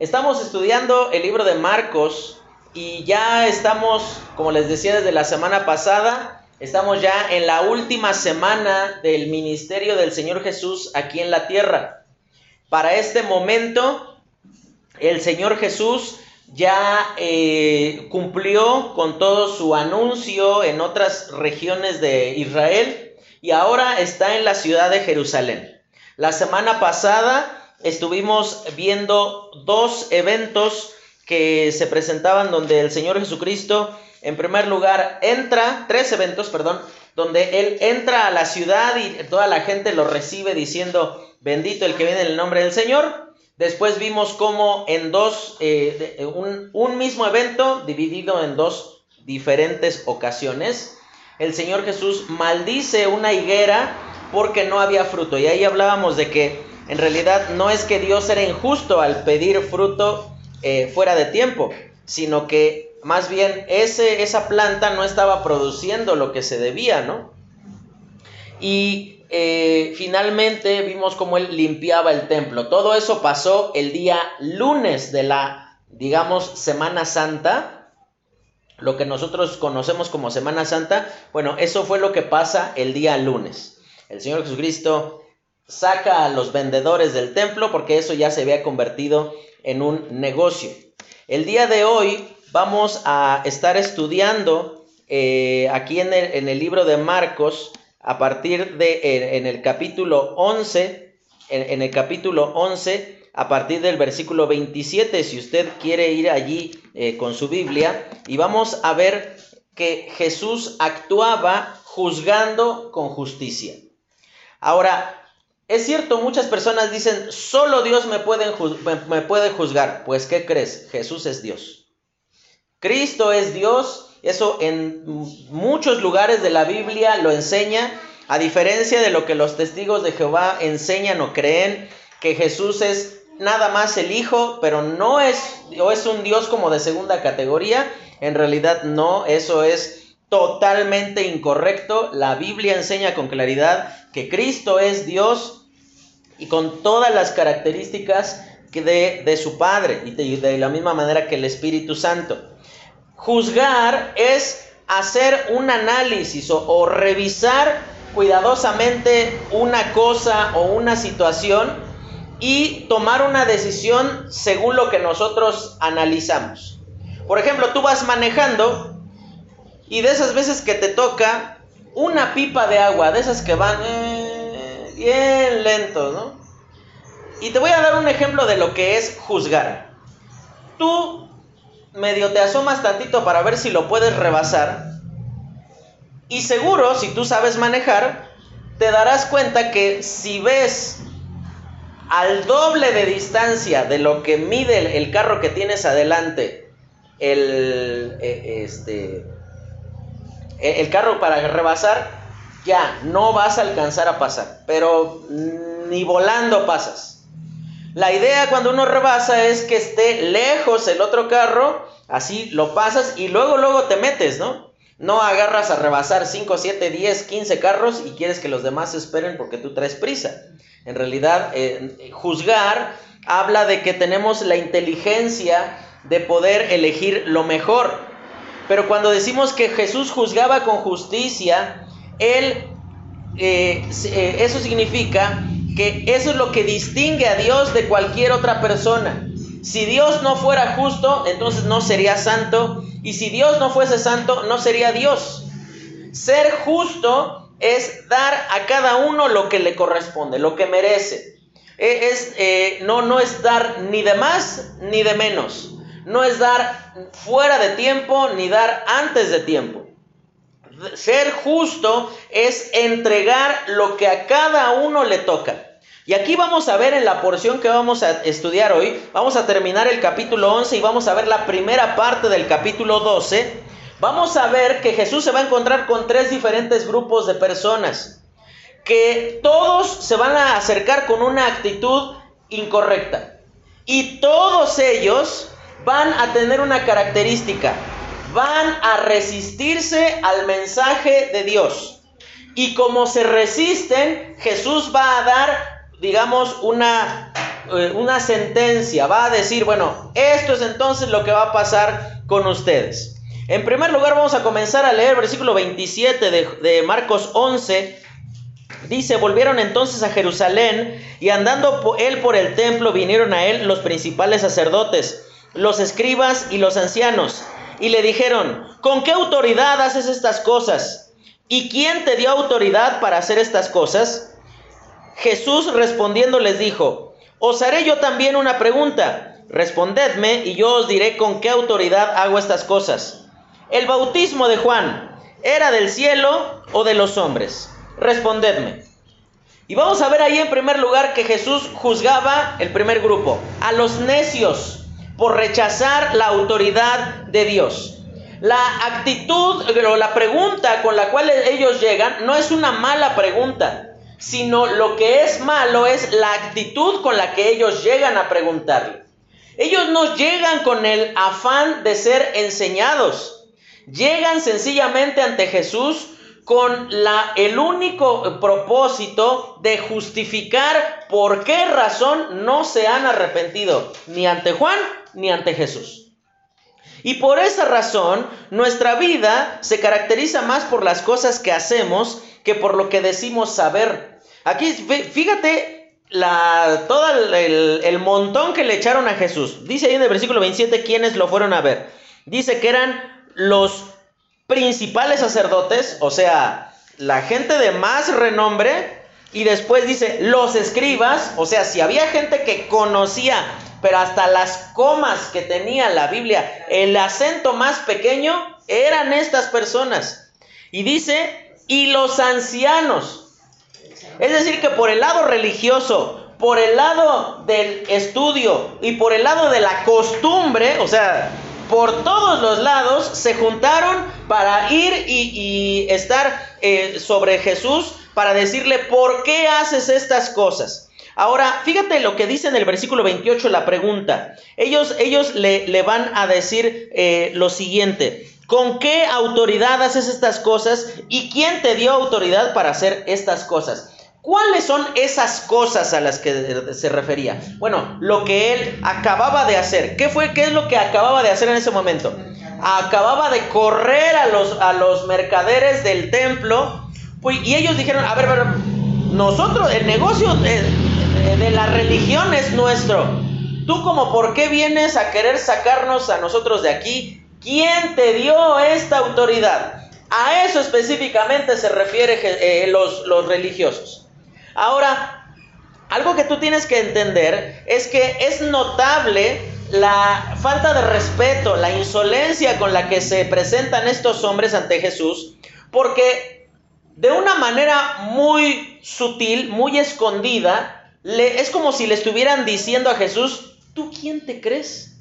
Estamos estudiando el libro de Marcos y ya estamos, como les decía desde la semana pasada, estamos ya en la última semana del ministerio del Señor Jesús aquí en la tierra. Para este momento, el Señor Jesús ya eh, cumplió con todo su anuncio en otras regiones de Israel y ahora está en la ciudad de Jerusalén. La semana pasada estuvimos viendo dos eventos que se presentaban donde el Señor Jesucristo, en primer lugar, entra, tres eventos, perdón, donde Él entra a la ciudad y toda la gente lo recibe diciendo, bendito el que viene en el nombre del Señor. Después vimos cómo en dos, eh, un, un mismo evento dividido en dos diferentes ocasiones, el Señor Jesús maldice una higuera porque no había fruto. Y ahí hablábamos de que en realidad no es que Dios era injusto al pedir fruto eh, fuera de tiempo, sino que más bien ese, esa planta no estaba produciendo lo que se debía, ¿no? Y eh, finalmente vimos cómo él limpiaba el templo. Todo eso pasó el día lunes de la, digamos, Semana Santa, lo que nosotros conocemos como Semana Santa. Bueno, eso fue lo que pasa el día lunes. El Señor Jesucristo saca a los vendedores del templo porque eso ya se había convertido en un negocio. El día de hoy vamos a estar estudiando eh, aquí en el, libro de Marcos a partir de en, el capítulo 11, en, el capítulo 11 a partir del versículo 27, si usted quiere ir allí eh, con su Biblia, y vamos a ver que Jesús actuaba juzgando con justicia. Ahora, es cierto, muchas personas dicen, solo Dios me puede, juzgar. Pues, ¿qué crees? Jesús es Dios. Cristo es Dios. Eso en muchos lugares de la Biblia lo enseña. A diferencia de lo que los testigos de Jehová enseñan o creen, que Jesús es nada más el Hijo, pero no es, o es un Dios como de segunda categoría. En realidad no, eso es totalmente incorrecto. La Biblia enseña con claridad que Cristo es Dios y con todas las características que de, de su Padre y de, la misma manera que el Espíritu Santo. Juzgar es hacer un análisis o, o revisar cuidadosamente una cosa o una situación y tomar una decisión según lo que nosotros analizamos. Por ejemplo, tú vas manejando y de esas veces que te toca una pipa de agua, de esas que van... Eh, bien lento, ¿no? Y te voy a dar un ejemplo de lo que es juzgar. Tú medio te asomas tantito para ver si lo puedes rebasar. Y seguro, si tú sabes manejar, te darás cuenta que si ves al doble de distancia de lo que mide el, carro que tienes adelante, el, e, este, e, el carro para rebasar, ya, no vas a alcanzar a pasar, pero ni volando pasas. La idea cuando uno rebasa es que esté lejos el otro carro, así lo pasas y luego, luego te metes, ¿no? No agarras a rebasar 5, 7, 10, 15 carros y quieres que los demás esperen porque tú traes prisa. En realidad, eh, juzgar habla de que tenemos la inteligencia de poder elegir lo mejor. Pero cuando decimos que Jesús juzgaba con justicia, él, eh, eh, eso significa que eso es lo que distingue a Dios de cualquier otra persona. Si Dios no fuera justo, entonces no sería santo. Y si Dios no fuese santo, no sería Dios. Ser justo es dar a cada uno lo que le corresponde, lo que merece. E, es, eh, no, no es dar ni de más ni de menos. No es dar fuera de tiempo ni dar antes de tiempo. Ser justo es entregar lo que a cada uno le toca. Y aquí vamos a ver en la porción que vamos a estudiar hoy, vamos a terminar el capítulo 11 y vamos a ver la primera parte del capítulo 12. Vamos a ver que Jesús se va a encontrar con tres diferentes grupos de personas, que todos se van a acercar con una actitud incorrecta. Y todos ellos van a tener una característica, van a resistirse al mensaje de Dios. Y como se resisten, Jesús va a dar, digamos, una, eh, una sentencia, va a decir, bueno, esto es entonces lo que va a pasar con ustedes. En primer lugar vamos a comenzar a leer versículo 27 de, de Marcos 11. Dice, volvieron entonces a Jerusalén y andando él por el templo vinieron a él los principales sacerdotes, los escribas y los ancianos, y le dijeron, ¿con qué autoridad haces estas cosas? ¿Y quién te dio autoridad para hacer estas cosas? Jesús respondiendo les dijo, os haré yo también una pregunta, respondedme y yo os diré con qué autoridad hago estas cosas. ¿El bautismo de Juan era del cielo o de los hombres? Respondedme. Y vamos a ver ahí en primer lugar que Jesús juzgaba el primer grupo, a los necios, por rechazar la autoridad de Dios. La actitud o la pregunta con la cual ellos llegan no es una mala pregunta, sino lo que es malo es la actitud con la que ellos llegan a preguntarle. Ellos no llegan con el afán de ser enseñados, Llegan sencillamente ante Jesús con el único propósito de justificar por qué razón no se han arrepentido ni ante Juan ni ante Jesús. Y por esa razón nuestra vida se caracteriza más por las cosas que hacemos que por lo que decimos saber. Aquí fíjate la, todo el, el montón que le echaron a Jesús. Dice ahí en el versículo 27 quiénes lo fueron a ver. Dice que eran los principales sacerdotes, o sea, la gente de más renombre, y después dice los escribas, o sea, si había gente que conocía, pero hasta las comas que tenía la Biblia, el acento más pequeño, eran estas personas. Y dice, y los ancianos. Es decir, que por el lado religioso, por el lado del estudio y por el lado de la costumbre, o sea, por todos los lados se juntaron para ir y, estar eh, sobre Jesús para decirle, ¿por qué haces estas cosas? Ahora, fíjate lo que dice en el versículo 28 la pregunta. Ellos, ellos le, le van a decir eh, lo siguiente. ¿Con qué autoridad haces estas cosas? ¿Y quién te dio autoridad para hacer estas cosas? ¿Cuáles son esas cosas a las que se refería? Bueno, lo que él acababa de hacer. ¿Qué fue? ¿Qué es lo que acababa de hacer en ese momento? Acababa de correr a los, a los mercaderes del templo. Pues, y ellos dijeron, a ver, ver, nosotros, el negocio de, de la religión es nuestro. Tú como por qué vienes a querer sacarnos a nosotros de aquí? ¿Quién te dio esta autoridad? A eso específicamente se refiere eh, los, los religiosos. Ahora, algo que tú tienes que entender es que es notable la falta de respeto, la insolencia con la que se presentan estos hombres ante Jesús, porque de una manera muy sutil, muy escondida, le, es como si le estuvieran diciendo a Jesús, ¿tú quién te crees?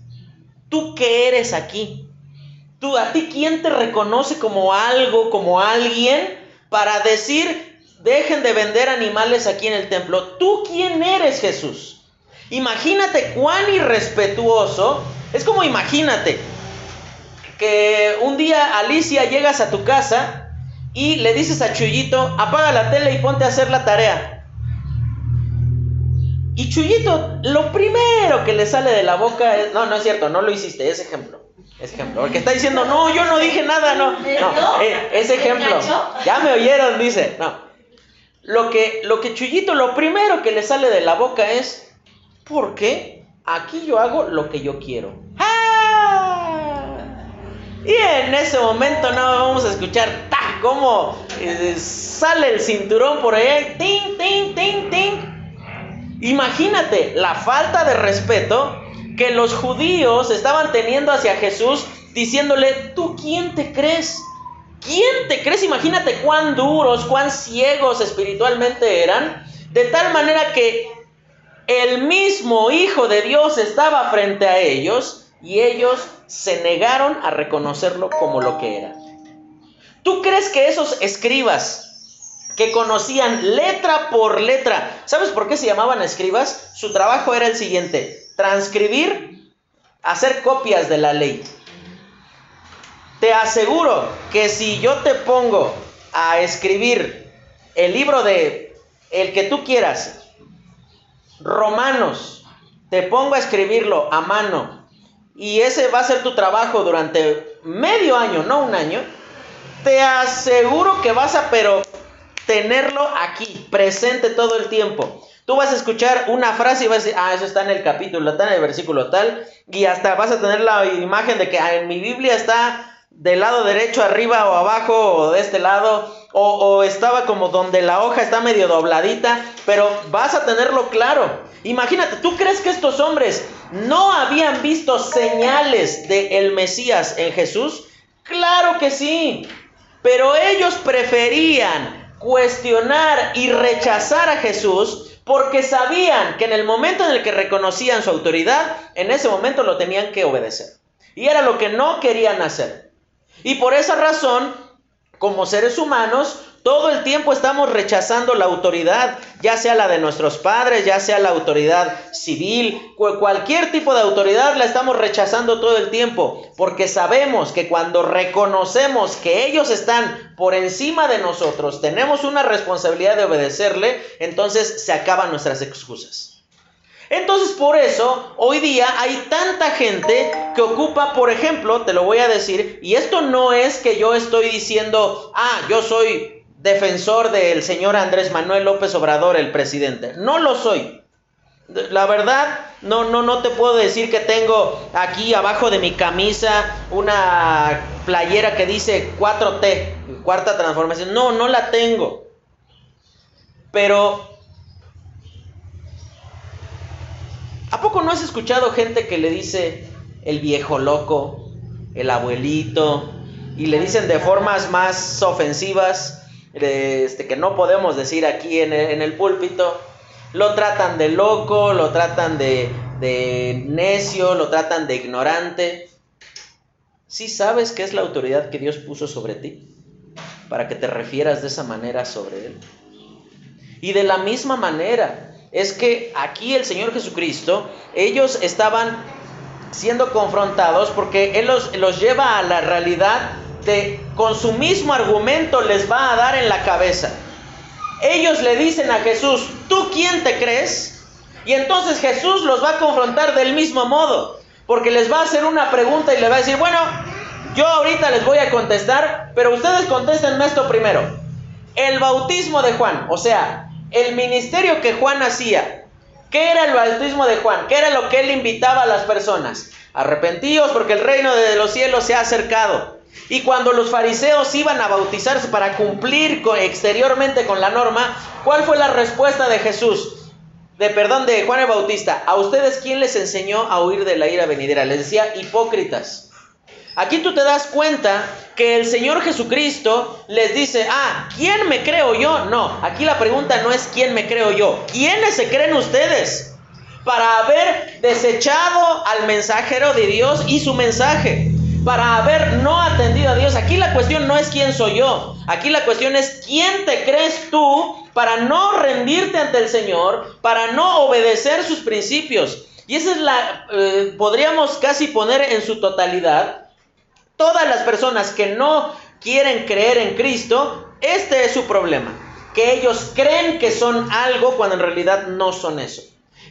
¿Tú qué eres aquí? ¿Tú a ti quién te reconoce como algo, como alguien para decir dejen de vender animales aquí en el templo. ¿Tú quién eres Jesús? Imagínate cuán irrespetuoso. Es como imagínate que un día Alicia llegas a tu casa y le dices a Chuyito, apaga la tele y ponte a hacer la tarea. Y Chuyito, lo primero que le sale de la boca es, no, no es cierto, no lo hiciste, es ejemplo. Es ejemplo, porque está diciendo, no, yo no dije nada, no. No, eh, es ejemplo. Ya me oyeron, dice. No, lo que, lo que Chuyito, lo primero que le sale de la boca es, ¿por qué? Aquí yo hago lo que yo quiero. ¡Ah! Y en ese momento no vamos a escuchar. Cómo eh, sale el cinturón por ahí. ¡Ting, ting, ting, ting! Imagínate la falta de respeto que los judíos estaban teniendo hacia Jesús diciéndole, ¿tú quién te crees? ¿Quién te crees? Imagínate cuán duros, cuán ciegos espiritualmente eran, de tal manera que el mismo Hijo de Dios estaba frente a ellos y ellos se negaron a reconocerlo como lo que era. ¿Tú crees que esos escribas que conocían letra por letra, ¿sabes por qué se llamaban escribas? Su trabajo era el siguiente, transcribir, hacer copias de la ley. Te aseguro que si yo te pongo a escribir el libro de el que tú quieras, Romanos, te pongo a escribirlo a mano y ese va a ser tu trabajo durante medio año, no un año, te aseguro que vas a, pero tenerlo aquí, presente todo el tiempo. Tú vas a escuchar una frase y vas a decir, ah, eso está en el capítulo está en el versículo tal, y hasta vas a tener la imagen de que ah, en mi Biblia está del lado derecho arriba o abajo o de este lado, o, o, estaba como donde la hoja está medio dobladita, pero vas a tenerlo claro. Imagínate, ¿tú crees que estos hombres no habían visto señales de el Mesías en Jesús? Claro que sí, pero ellos preferían cuestionar y rechazar a Jesús porque sabían que en el momento en el que reconocían su autoridad, en ese momento lo tenían que obedecer. Y era lo que no querían hacer. Y por esa razón, como seres humanos, todo el tiempo estamos rechazando la autoridad, ya sea la de nuestros padres, ya sea la autoridad civil, cualquier tipo de autoridad la estamos rechazando todo el tiempo, porque sabemos que cuando reconocemos que ellos están por encima de nosotros, tenemos una responsabilidad de obedecerle, entonces se acaban nuestras excusas. Entonces por eso hoy día hay tanta gente que ocupa, por ejemplo, te lo voy a decir, y esto no es que yo estoy diciendo, ah, yo soy defensor del señor Andrés Manuel López Obrador, el presidente. No lo soy. La verdad, no, no, no te puedo decir que tengo aquí abajo de mi camisa una playera que dice 4T, cuarta transformación. No, no la tengo. Pero, ¿a poco no has escuchado gente que le dice el viejo loco, el abuelito, y le dicen de formas más ofensivas? Este, que no podemos decir aquí en el, púlpito, lo tratan de loco, lo tratan de, necio, lo tratan de ignorante. ¿Sí sabes qué es la autoridad que Dios puso sobre ti? Para que te refieras de esa manera sobre Él. Y de la misma manera, es que aquí el Señor Jesucristo, ellos estaban siendo confrontados porque Él los, los lleva a la realidad con su mismo argumento les va a dar en la cabeza. Ellos le dicen a Jesús, ¿tú quién te crees? Y entonces Jesús los va a confrontar del mismo modo, porque les va a hacer una pregunta y le va a decir, bueno, yo ahorita les voy a contestar, pero ustedes contéstenme esto primero. El bautismo de Juan, o sea, el ministerio que Juan hacía, ¿qué era el bautismo de Juan? ¿Qué era lo que él invitaba a las personas? Arrepentíos porque el reino de los cielos se ha acercado. Y cuando los fariseos iban a bautizarse para cumplir exteriormente con la norma, ¿cuál fue la respuesta de Jesús? De perdón de Juan el Bautista, ¿a ustedes quién les enseñó a huir de la ira venidera? Les decía hipócritas. Aquí tú te das cuenta que el Señor Jesucristo les dice, ah, ¿quién me creo yo? No, aquí la pregunta no es quién me creo yo, ¿quiénes se creen ustedes? Para haber desechado al mensajero de Dios y su mensaje para haber no atendido a Dios. Aquí la cuestión no es quién soy yo. Aquí la cuestión es quién te crees tú para no rendirte ante el Señor, para no obedecer sus principios. Y esa es la, eh, podríamos casi poner en su totalidad, todas las personas que no quieren creer en Cristo, este es su problema. Que ellos creen que son algo cuando en realidad no son eso.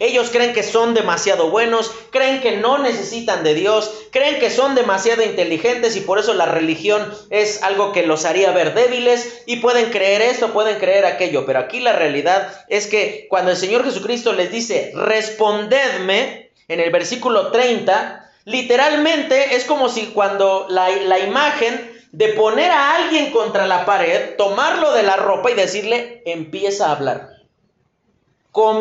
Ellos creen que son demasiado buenos, creen que no necesitan de Dios, creen que son demasiado inteligentes y por eso la religión es algo que los haría ver débiles y pueden creer esto, pueden creer aquello. Pero aquí la realidad es que cuando el Señor Jesucristo les dice, respondedme, en el versículo 30, literalmente es como si cuando la, la imagen de poner a alguien contra la pared, tomarlo de la ropa y decirle, empieza a hablar.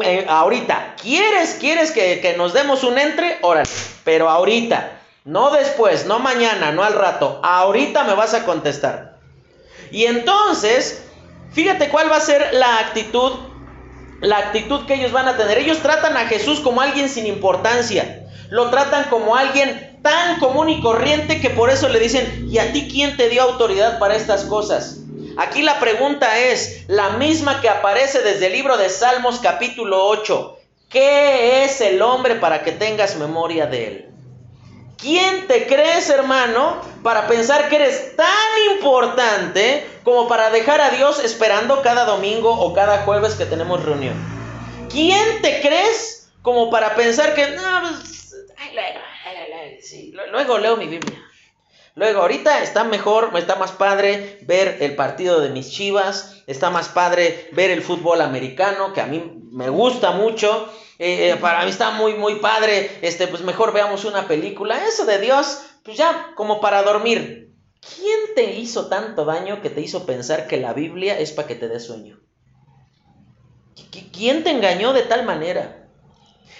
Eh, ahorita, ¿quieres, quieres que, nos demos un entre? Órale, pero ahorita, no después, no mañana, no al rato, ahorita me vas a contestar. Y entonces, fíjate cuál va a ser la actitud, la actitud que ellos van a tener. Ellos tratan a Jesús como alguien sin importancia, lo tratan como alguien tan común y corriente que por eso le dicen, ¿y a ti quién te dio autoridad para estas cosas? Aquí la pregunta es la misma que aparece desde el libro de Salmos capítulo 8. ¿Qué es el hombre para que tengas memoria de él? ¿Quién te crees, hermano, para pensar que eres tan importante como para dejar a Dios esperando cada domingo o cada jueves que tenemos reunión? ¿Quién te crees como para pensar que, no, pues, luego, luego leo mi Biblia. Luego, ahorita está mejor, está más padre ver el partido de mis chivas, está más padre ver el fútbol americano, que a mí me gusta mucho, eh, eh, para mí está muy, muy padre, este, pues mejor veamos una película. Eso de Dios, pues ya, como para dormir. ¿Quién te hizo tanto daño que te hizo pensar que la Biblia es para que te dé sueño? ¿Quién te engañó de tal manera?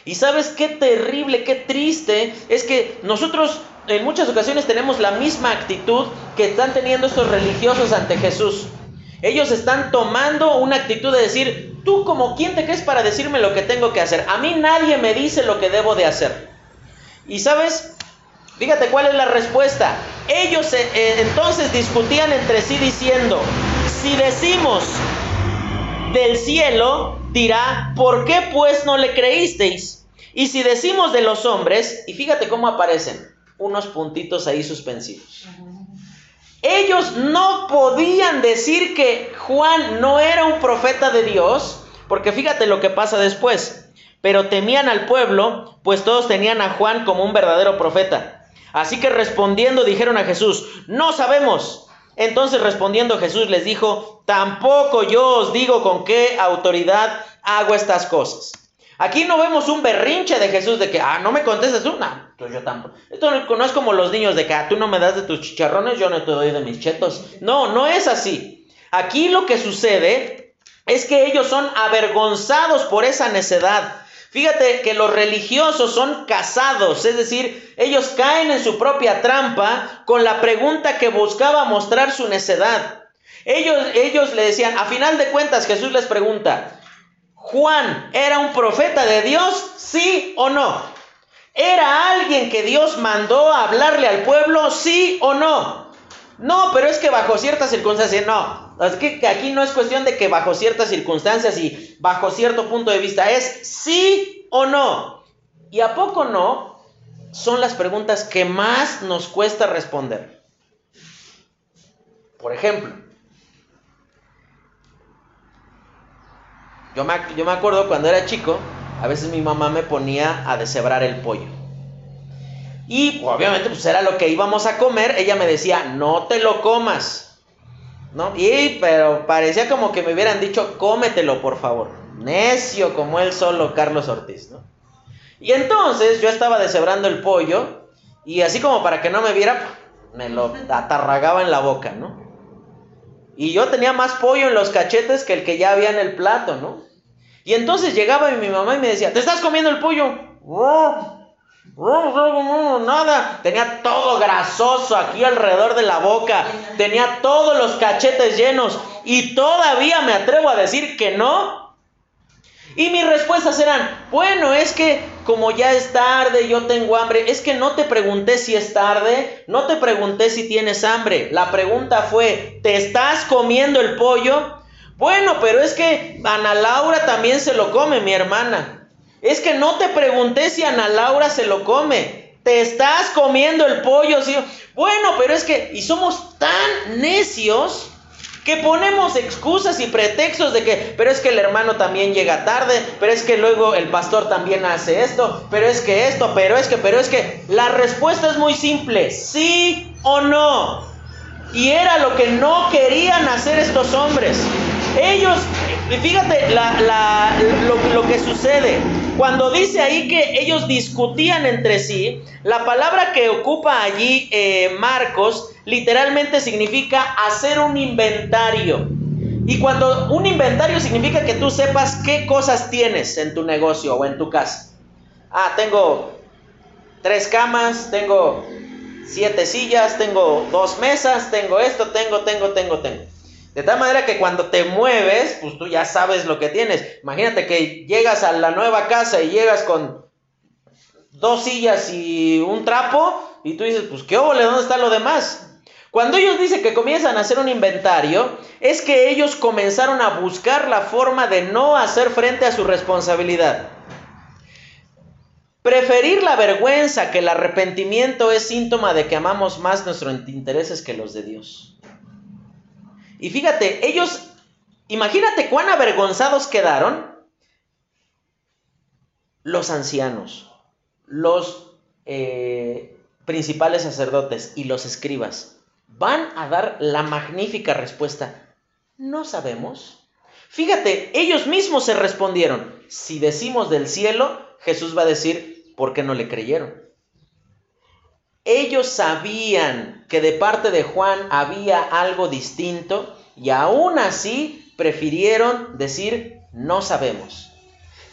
Y sabes qué terrible, qué triste es que nosotros en muchas ocasiones tenemos la misma actitud que están teniendo estos religiosos ante Jesús. Ellos están tomando una actitud de decir, tú como quién te crees para decirme lo que tengo que hacer. A mí nadie me dice lo que debo de hacer. Y sabes, fíjate cuál es la respuesta. Ellos eh, eh, entonces discutían entre sí diciendo, si decimos del cielo, dirá, ¿por qué pues no le creísteis? Y si decimos de los hombres, y fíjate cómo aparecen, unos puntitos ahí suspensivos. Ellos no podían decir que Juan no era un profeta de Dios, porque fíjate lo que pasa después. Pero temían al pueblo, pues todos tenían a Juan como un verdadero profeta. Así que respondiendo dijeron a Jesús, no sabemos. Entonces respondiendo Jesús les dijo, tampoco yo os digo con qué autoridad hago estas cosas. Aquí no vemos un berrinche de Jesús de que, ah, no me contestas tú, no, pues yo tampoco. Esto no es como los niños de que, ah, tú no me das de tus chicharrones, yo no te doy de mis chetos. No, no es así. Aquí lo que sucede es que ellos son avergonzados por esa necedad. Fíjate que los religiosos son casados, es decir, ellos caen en su propia trampa con la pregunta que buscaba mostrar su necedad. Ellos, ellos le decían, a final de cuentas Jesús les pregunta, Juan era un profeta de Dios, sí o no? ¿Era alguien que Dios mandó a hablarle al pueblo, sí o no? No, pero es que bajo ciertas circunstancias, no. Es que aquí no es cuestión de que bajo ciertas circunstancias y bajo cierto punto de vista, es sí o no. ¿Y a poco no? Son las preguntas que más nos cuesta responder. Por ejemplo, Yo me, acuerdo cuando era chico, a veces mi mamá me ponía a deshebrar el pollo. Y obviamente pues era lo que íbamos a comer, ella me decía, no te lo comas. ¿No? Y pero parecía como que me hubieran dicho, cómetelo por favor. Necio como él solo, Carlos Ortiz, ¿no? Y entonces yo estaba deshebrando el pollo y así como para que no me viera, me lo atarragaba en la boca, ¿no? Y yo tenía más pollo en los cachetes que el que ya había en el plato, ¿no? Y entonces llegaba mi mamá y me decía, ¿te estás comiendo el pollo? Nada, tenía todo grasoso aquí alrededor de la boca, tenía todos los cachetes llenos y todavía me atrevo a decir que no. Y mis respuestas eran, bueno, es que como ya es tarde, yo tengo hambre, es que no te pregunté si es tarde, no te pregunté si tienes hambre, la pregunta fue, ¿te estás comiendo el pollo? Bueno, pero es que Ana Laura también se lo come, mi hermana. Es que no te pregunté si Ana Laura se lo come. Te estás comiendo el pollo, ¿sí? Bueno, pero es que, y somos tan necios que ponemos excusas y pretextos de que, pero es que el hermano también llega tarde, pero es que luego el pastor también hace esto, pero es que esto, pero es que, pero es que, la respuesta es muy simple, sí o no. Y era lo que no querían hacer estos hombres. Ellos, fíjate lo, que sucede. Cuando dice ahí que ellos discutían entre sí, la palabra que ocupa allí eh, Marcos literalmente significa hacer un inventario. Y cuando un inventario significa que tú sepas qué cosas tienes en tu negocio o en tu casa. Ah, tengo tres camas, tengo siete sillas, tengo dos mesas, tengo esto, tengo, tengo, tengo, tengo. De tal manera que cuando te mueves, pues tú ya sabes lo que tienes. Imagínate que llegas a la nueva casa y llegas con dos sillas y un trapo y tú dices, pues qué óvole, ¿dónde está lo demás? Cuando ellos dicen que comienzan a hacer un inventario, es que ellos comenzaron a buscar la forma de no hacer frente a su responsabilidad. Preferir la vergüenza que el arrepentimiento es síntoma de que amamos más nuestros intereses que los de Dios. Y fíjate, ellos, imagínate cuán avergonzados quedaron. los ancianos, los eh, principales sacerdotes y los escribas van a dar la magnífica respuesta. No sabemos. Fíjate, ellos mismos se respondieron. Si decimos del cielo, Jesús va a decir, ¿por qué no le creyeron? Ellos sabían que de parte de Juan había algo distinto y aún así prefirieron decir, no sabemos.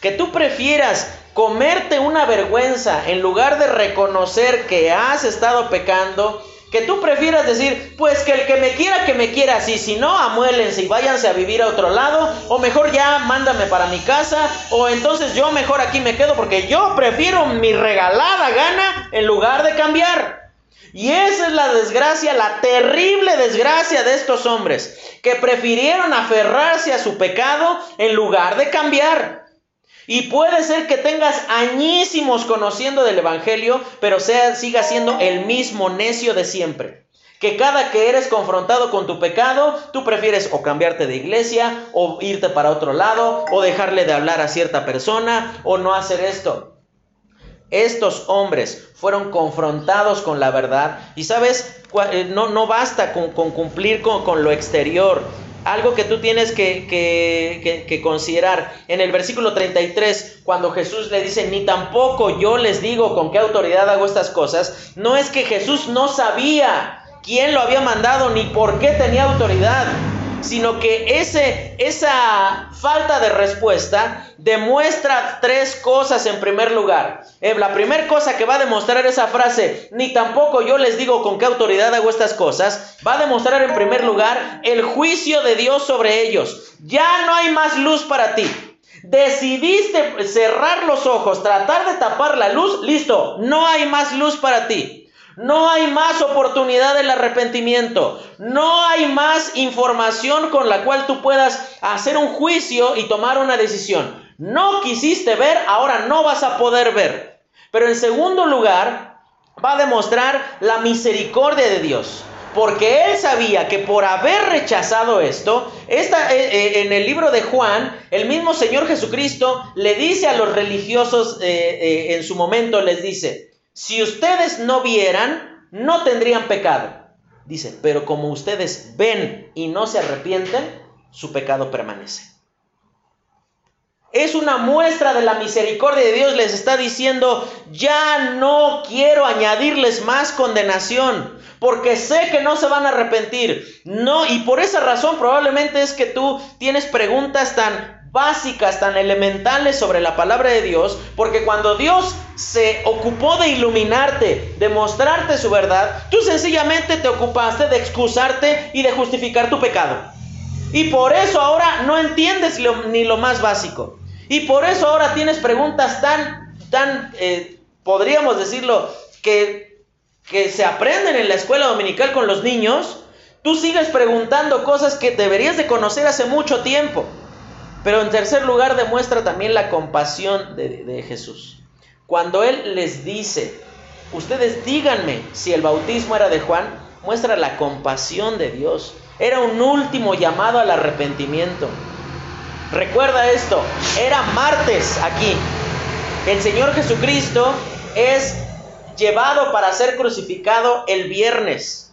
Que tú prefieras comerte una vergüenza en lugar de reconocer que has estado pecando, que tú prefieras decir, pues que el que me quiera, que me quiera así, si no, amuélense y váyanse a vivir a otro lado, o mejor ya mándame para mi casa, o entonces yo mejor aquí me quedo porque yo prefiero mi regalada gana en lugar de cambiar. Y esa es la desgracia, la terrible desgracia de estos hombres, que prefirieron aferrarse a su pecado en lugar de cambiar. Y puede ser que tengas añísimos conociendo del Evangelio, pero sea, siga siendo el mismo necio de siempre. Que cada que eres confrontado con tu pecado, tú prefieres o cambiarte de iglesia, o irte para otro lado, o dejarle de hablar a cierta persona, o no hacer esto. Estos hombres fueron confrontados con la verdad y sabes, eh, no, no basta con, cumplir con, con lo exterior, algo que tú tienes que, considerar. En el versículo 33, cuando Jesús le dice, ni tampoco yo les digo con qué autoridad hago estas cosas, no es que Jesús no sabía quién lo había mandado ni por qué tenía autoridad sino que ese, esa falta de respuesta demuestra tres cosas en primer lugar. Eh, la primera cosa que va a demostrar esa frase, ni tampoco yo les digo con qué autoridad hago estas cosas, va a demostrar en primer lugar el juicio de Dios sobre ellos. Ya no hay más luz para ti. Decidiste cerrar los ojos, tratar de tapar la luz, listo, no hay más luz para ti. No hay más oportunidad del arrepentimiento. No hay más información con la cual tú puedas hacer un juicio y tomar una decisión. No quisiste ver, ahora no vas a poder ver. Pero en segundo lugar, va a demostrar la misericordia de Dios. Porque él sabía que por haber rechazado esto, esta, eh, eh, en el libro de Juan, el mismo Señor Jesucristo le dice a los religiosos eh, en su momento, les dice, si ustedes no vieran, no tendrían pecado. Dice, pero como ustedes ven y no se arrepienten, su pecado permanece. Es una muestra de la misericordia de Dios. Les está diciendo, ya no quiero añadirles más condenación, porque sé que no se van a arrepentir. No, y por esa razón probablemente es que tú tienes preguntas tan básicas, tan elementales sobre la palabra de Dios, porque cuando Dios se ocupó de iluminarte, de mostrarte su verdad, tú sencillamente te ocupaste de excusarte y de justificar tu pecado. Y por eso ahora no entiendes ni lo más básico. Y por eso ahora tienes preguntas tan, tan, eh, podríamos decirlo, que, que se aprenden en la escuela dominical con los niños. Tú sigues preguntando cosas que deberías de conocer hace mucho tiempo. Pero en tercer lugar demuestra también la compasión de, Jesús. Cuando Él les dice, ustedes díganme si el bautismo era de Juan, muestra la compasión de Dios. Era un último llamado al arrepentimiento. Recuerda esto, era martes aquí. El Señor Jesucristo es llevado para ser crucificado el viernes.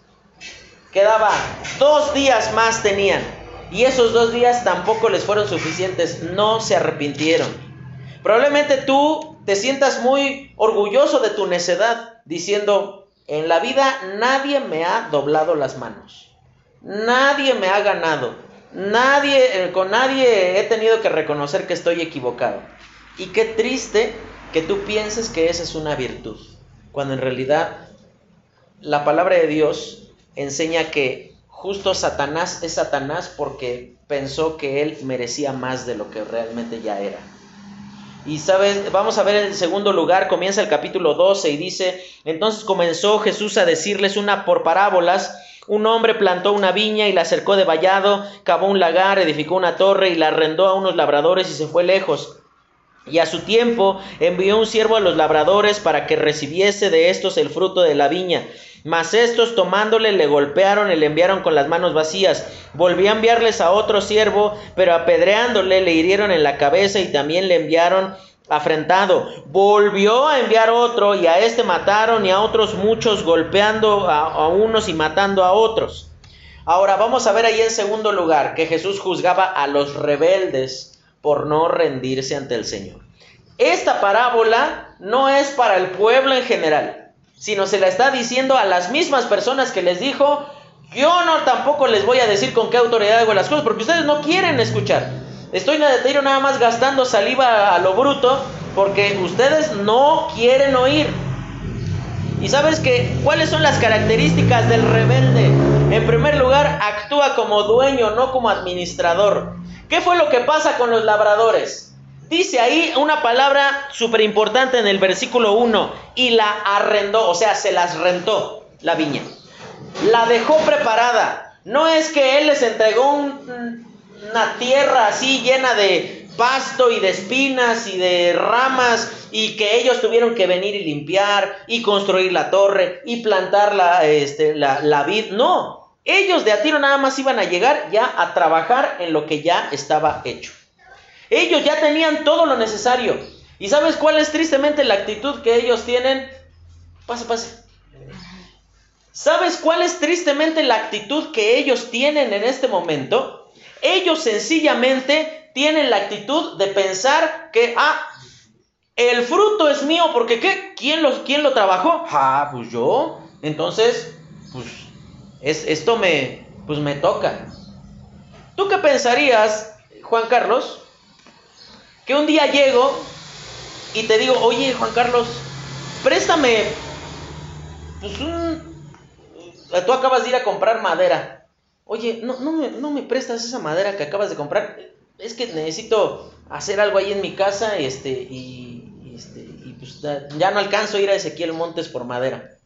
Quedaba dos días más tenían. Y esos dos días tampoco les fueron suficientes, no se arrepintieron. Probablemente tú te sientas muy orgulloso de tu necedad, diciendo, en la vida nadie me ha doblado las manos, nadie me ha ganado, nadie, eh, con nadie he tenido que reconocer que estoy equivocado. Y qué triste que tú pienses que esa es una virtud, cuando en realidad la palabra de Dios enseña que Justo Satanás es Satanás porque pensó que él merecía más de lo que realmente ya era. Y sabes, vamos a ver el segundo lugar, comienza el capítulo 12 y dice, entonces comenzó Jesús a decirles una por parábolas, un hombre plantó una viña y la cercó de vallado, cavó un lagar, edificó una torre y la arrendó a unos labradores y se fue lejos. Y a su tiempo envió un siervo a los labradores para que recibiese de estos el fruto de la viña. Mas estos tomándole le golpearon y le enviaron con las manos vacías. Volvió a enviarles a otro siervo, pero apedreándole le hirieron en la cabeza y también le enviaron afrentado. Volvió a enviar otro y a este mataron y a otros muchos golpeando a, unos y matando a otros. Ahora vamos a ver ahí en segundo lugar que Jesús juzgaba a los rebeldes por no rendirse ante el Señor. Esta parábola no es para el pueblo en general, sino se la está diciendo a las mismas personas que les dijo, yo no tampoco les voy a decir con qué autoridad hago las cosas, porque ustedes no quieren escuchar. Estoy nada más gastando saliva a lo bruto porque ustedes no quieren oír. Y sabes que, ¿cuáles son las características del rebelde? En primer lugar, actúa como dueño, no como administrador. ¿Qué fue lo que pasa con los labradores? Dice ahí una palabra súper importante en el versículo 1, y la arrendó, o sea, se las rentó la viña. La dejó preparada. No es que él les entregó un, una tierra así llena de pasto y de espinas y de ramas y que ellos tuvieron que venir y limpiar y construir la torre y plantar la, este, la, vid. No, ellos de a tiro nada más iban a llegar ya a trabajar en lo que ya estaba hecho. Ellos ya tenían todo lo necesario. ¿Y sabes cuál es tristemente la actitud que ellos tienen? Pase, pase. ¿Sabes cuál es tristemente la actitud que ellos tienen en este momento? Ellos sencillamente tienen la actitud de pensar que, ah, el fruto es mío, porque ¿qué? ¿Quién lo, quién lo trabajó? Ah, pues yo. Entonces, pues es, esto me, pues me toca. ¿Tú qué pensarías, Juan Carlos? Que un día llego y te digo, oye, Juan Carlos, préstame, pues un... Tú acabas de ir a comprar madera oye, no, no, me, no me prestas esa madera que acabas de comprar, es que necesito hacer algo ahí en mi casa este, y, este, y pues ya no alcanzo a ir a Ezequiel Montes por madera.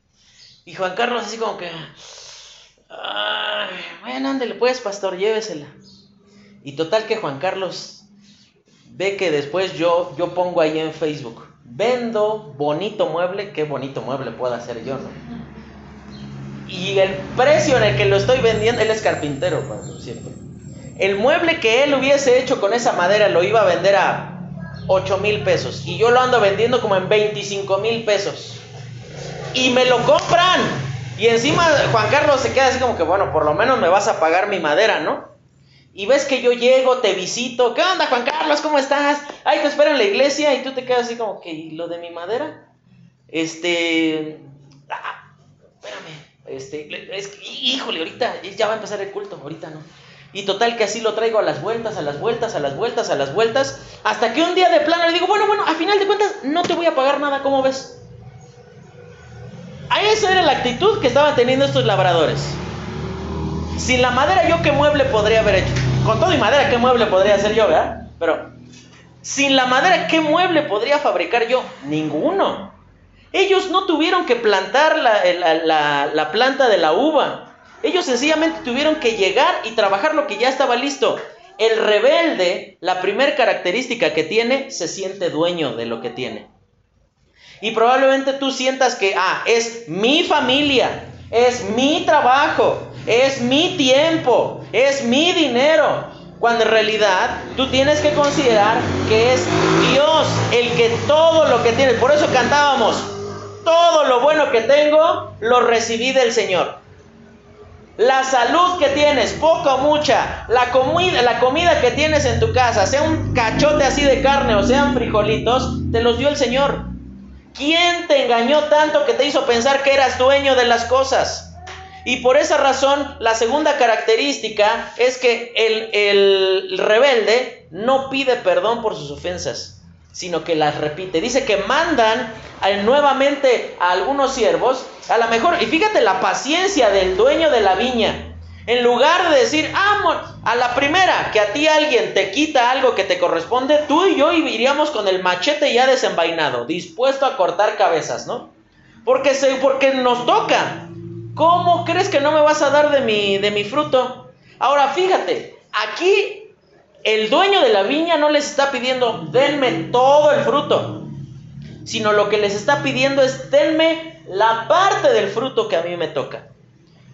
Y Juan Carlos así como que, Ay, bueno, ándale pues, pastor, llévesela. Y total que Juan Carlos ve que después yo, yo pongo ahí en Facebook, vendo bonito mueble, qué bonito mueble puedo hacer yo, ¿no? Y el precio en el que lo estoy vendiendo, él es carpintero, por cierto. El mueble que él hubiese hecho con esa madera lo iba a vender a 8 mil pesos. Y yo lo ando vendiendo como en 25 mil pesos. Y me lo compran. Y encima Juan Carlos se queda así como que, bueno, por lo menos me vas a pagar mi madera, ¿no? Y ves que yo llego, te visito. ¿Qué onda, Juan Carlos? ¿Cómo estás? Ay, te espero en la iglesia. Y tú te quedas así como que, ¿y lo de mi madera? Este. Ah, espérame. Este, es, híjole, ahorita ya va a empezar el culto, ahorita no. Y total que así lo traigo a las vueltas, a las vueltas, a las vueltas, a las vueltas, hasta que un día de plano le digo, bueno, bueno, a final de cuentas no te voy a pagar nada, ¿cómo ves? A esa era la actitud que estaban teniendo estos labradores. Sin la madera, ¿yo qué mueble podría haber hecho? Con todo y madera, ¿qué mueble podría hacer yo, verdad? Pero, sin la madera, ¿qué mueble podría fabricar yo? Ninguno. Ellos no tuvieron que plantar la, planta de la uva. Ellos sencillamente tuvieron que llegar y trabajar lo que ya estaba listo. El rebelde, la primera característica que tiene, se siente dueño de lo que tiene. Y probablemente tú sientas que, ah, es mi familia, es mi trabajo, es mi tiempo, es mi dinero. Cuando en realidad tú tienes que considerar que es Dios el que todo lo que tiene. Por eso cantábamos, todo lo bueno que tengo lo recibí del Señor. La salud que tienes, poca o mucha, la comida, la comida que tienes en tu casa, sea un cachote así de carne o sean frijolitos, te los dio el Señor. ¿Quién te engañó tanto que te hizo pensar que eras dueño de las cosas? Y por esa razón, la segunda característica es que el, el rebelde no pide perdón por sus ofensas sino que las repite. Dice que mandan nuevamente a algunos siervos, a lo mejor, y fíjate la paciencia del dueño de la viña. En lugar de decir, ah, a la primera que a ti alguien te quita algo que te corresponde, tú y yo iríamos con el machete ya desenvainado, dispuesto a cortar cabezas, ¿no? Porque, se, porque nos toca. ¿Cómo crees que no me vas a dar de mi, de mi fruto? Ahora fíjate, aquí el dueño de la viña no les está pidiendo, denme todo el fruto, sino lo que les está pidiendo es, denme la parte del fruto que a mí me toca.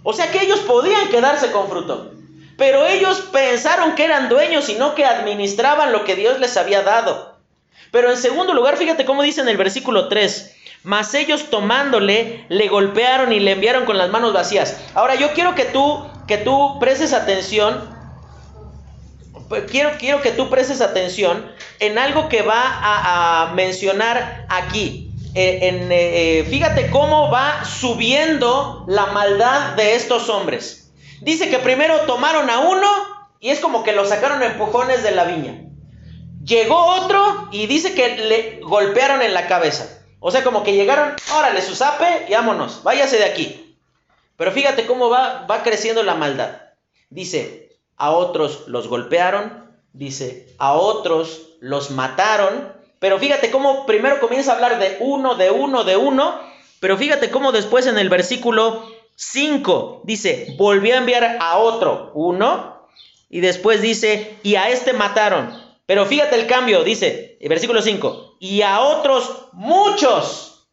O sea que ellos podían quedarse con fruto, pero ellos pensaron que eran dueños y no que administraban lo que Dios les había dado. Pero en segundo lugar, fíjate cómo dice en el versículo 3, mas ellos tomándole, le golpearon y le enviaron con las manos vacías. Ahora yo quiero que tú, que tú prestes atención, quiero, quiero que tú prestes atención en algo que va a, mencionar aquí. Eh, en, eh, eh, fíjate cómo va subiendo la maldad de estos hombres. Dice que primero tomaron a uno y es como que lo sacaron empujones de la viña. Llegó otro y dice que le golpearon en la cabeza. O sea, como que llegaron, órale, su zape y vámonos, váyase de aquí. Pero fíjate cómo va, va creciendo la maldad. Dice, a otros los golpearon, dice, a otros los mataron. Pero fíjate cómo primero comienza a hablar de uno, de uno, de uno. Pero fíjate cómo después en el versículo 5 dice, volvió a enviar a otro, uno. Y después dice, y a este mataron. Pero fíjate el cambio, dice, el versículo 5, y a otros muchos.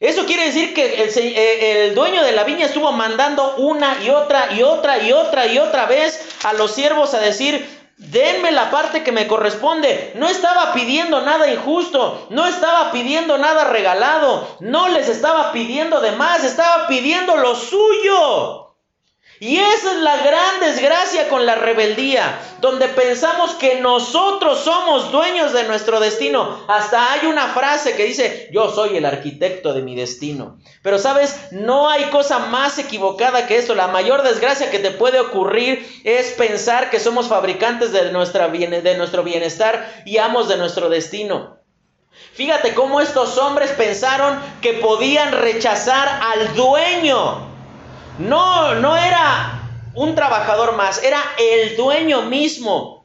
Eso quiere decir que el, el, dueño de la viña estuvo mandando una y otra y otra y otra y otra vez a los siervos a decir, denme la parte que me corresponde. No estaba pidiendo nada injusto, no estaba pidiendo nada regalado, no les estaba pidiendo de más, estaba pidiendo lo suyo. Y esa es la gran desgracia con la rebeldía, donde pensamos que nosotros somos dueños de nuestro destino. Hasta hay una frase que dice, yo soy el arquitecto de mi destino. Pero sabes, no hay cosa más equivocada que esto. La mayor desgracia que te puede ocurrir es pensar que somos fabricantes de nuestro bienestar y amos de nuestro destino. Fíjate cómo estos hombres pensaron que podían rechazar al dueño no, no era un trabajador más, era el dueño mismo.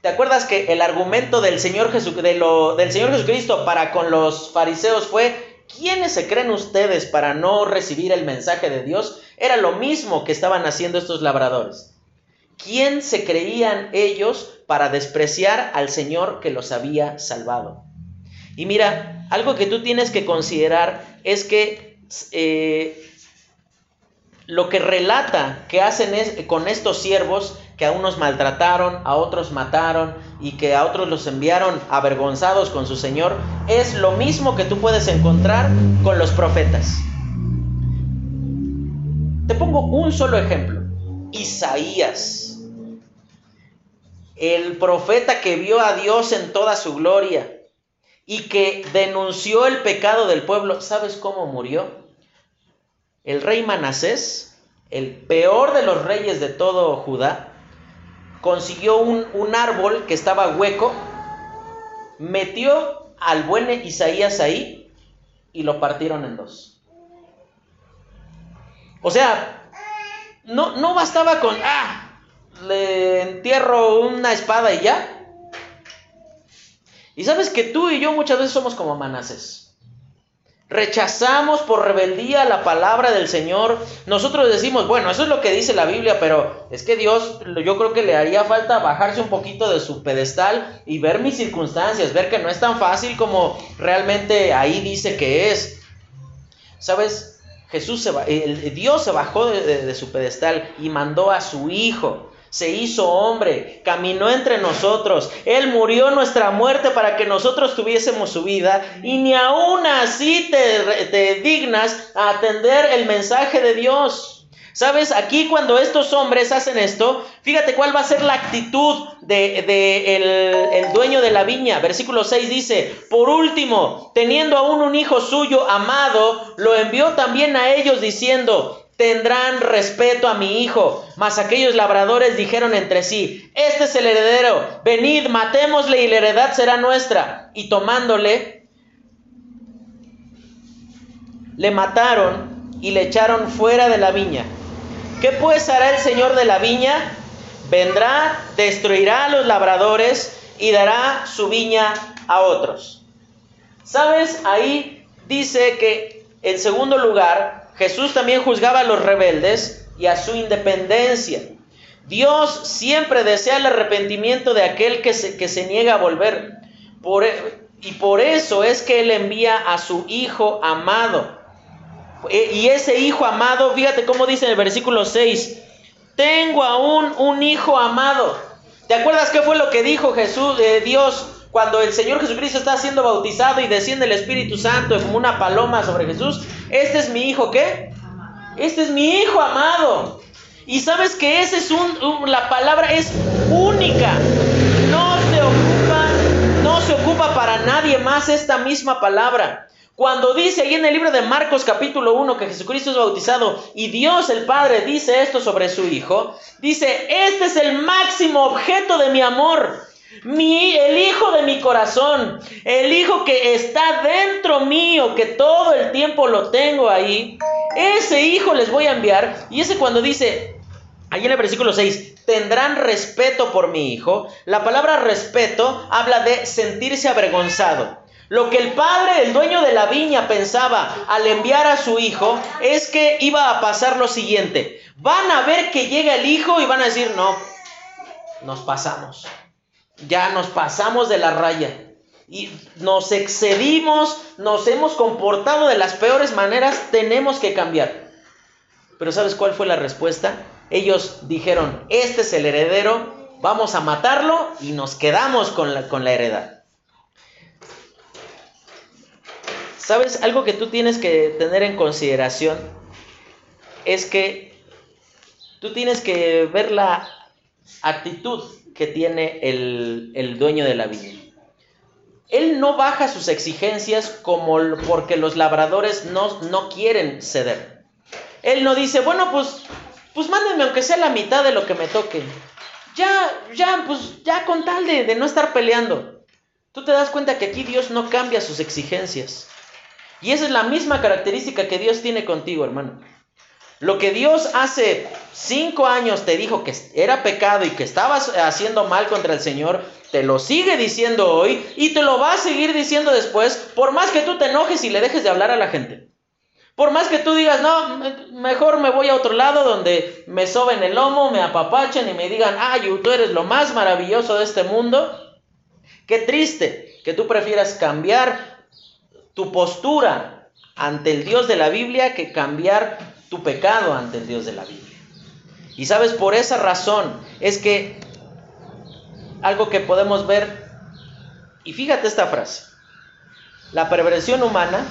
¿Te acuerdas que el argumento del Señor, del Señor Jesucristo para con los fariseos fue, ¿quiénes se creen ustedes para no recibir el mensaje de Dios? Era lo mismo que estaban haciendo estos labradores. ¿Quién se creían ellos para despreciar al Señor que los había salvado? Y mira, algo que tú tienes que considerar es que eh, lo que relata que hacen es, con estos siervos, que a unos maltrataron, a otros mataron y que a otros los enviaron avergonzados con su Señor, es lo mismo que tú puedes encontrar con los profetas. Te pongo un solo ejemplo. Isaías, el profeta que vio a Dios en toda su gloria y que denunció el pecado del pueblo, ¿sabes cómo murió? El rey Manasés, el peor de los reyes de todo Judá, consiguió un, un árbol que estaba hueco, metió al buen Isaías ahí y lo partieron en dos. O sea, no, no bastaba con, ah, le entierro una espada y ya. Y sabes que tú y yo muchas veces somos como Manasés. Rechazamos por rebeldía la palabra del Señor. Nosotros decimos, bueno, eso es lo que dice la Biblia, pero es que Dios, yo creo que le haría falta bajarse un poquito de su pedestal y ver mis circunstancias, ver que no es tan fácil como realmente ahí dice que es. ¿Sabes? Jesús se va, Dios se bajó de su pedestal y mandó a su Hijo se hizo hombre, caminó entre nosotros, Él murió nuestra muerte para que nosotros tuviésemos su vida y ni aún así te, dignas a atender el mensaje de Dios. ¿Sabes? Aquí cuando estos hombres hacen esto, fíjate cuál va a ser la actitud de, el, dueño de la viña. Versículo 6 dice, por último, teniendo aún un hijo suyo amado, lo envió también a ellos diciendo, tendrán respeto a mi hijo. Mas aquellos labradores dijeron entre sí, este es el heredero, venid, matémosle y la heredad será nuestra. Y tomándole, le mataron y le echaron fuera de la viña. ¿Qué pues hará el Señor de la viña? Vendrá, destruirá a los labradores y dará su viña a otros. ¿Sabes? Ahí dice que en segundo lugar, Jesús también juzgaba a los rebeldes y a su independencia. Dios siempre desea el arrepentimiento de aquel que se, que se niega a volver. Por, e, y por eso es que Él envía a su Hijo amado. E, y ese Hijo amado, fíjate cómo dice en el versículo 6, tengo aún un Hijo amado. ¿Te acuerdas qué fue lo que dijo Jesús, de Dios, cuando el Señor Jesucristo está siendo bautizado y desciende el Espíritu Santo como una paloma sobre Jesús, este es mi hijo, ¿qué? Este es mi hijo amado. Y sabes que ese es un, la palabra es única. No se ocupa, no se ocupa para nadie más esta misma palabra. Cuando dice ahí en el libro de Marcos capítulo 1 que Jesucristo es bautizado y Dios el Padre dice esto sobre su Hijo, dice, este es el máximo objeto de mi amor, mi, el Hijo de mi corazón, el Hijo que está dentro mío, que todo el tiempo lo tengo ahí, ese Hijo les voy a enviar. Y ese cuando dice, ahí en el versículo 6, tendrán respeto por mi Hijo, la palabra respeto habla de sentirse avergonzado. Lo que el padre, el dueño de la viña, pensaba al enviar a su hijo es que iba a pasar lo siguiente. Van a ver que llega el hijo y van a decir, no, nos pasamos. Ya nos pasamos de la raya. Y nos excedimos, nos hemos comportado de las peores maneras, tenemos que cambiar. Pero ¿sabes cuál fue la respuesta? Ellos dijeron, este es el heredero, vamos a matarlo y nos quedamos con la, con la heredad. ¿Sabes? Algo que tú tienes que tener en consideración es que tú tienes que ver la actitud que tiene el, dueño de la viña. Él no baja sus exigencias como porque los labradores no, no quieren ceder. Él no dice, bueno, pues, pues mándenme aunque sea la mitad de lo que me toque. Ya, ya, pues ya con tal de, de no estar peleando. Tú te das cuenta que aquí Dios no cambia sus exigencias. Y esa es la misma característica que Dios tiene contigo, hermano. Lo que Dios hace cinco años te dijo que era pecado y que estabas haciendo mal contra el Señor, te lo sigue diciendo hoy y te lo va a seguir diciendo después, por más que tú te enojes y le dejes de hablar a la gente. Por más que tú digas, no, mejor me voy a otro lado donde me soben el lomo, me apapachen y me digan, ay, tú eres lo más maravilloso de este mundo. Qué triste que tú prefieras cambiar tu postura ante el Dios de la Biblia que cambiar tu pecado ante el Dios de la Biblia. Y sabes, por esa razón es que algo que podemos ver, y fíjate esta frase, la perversión humana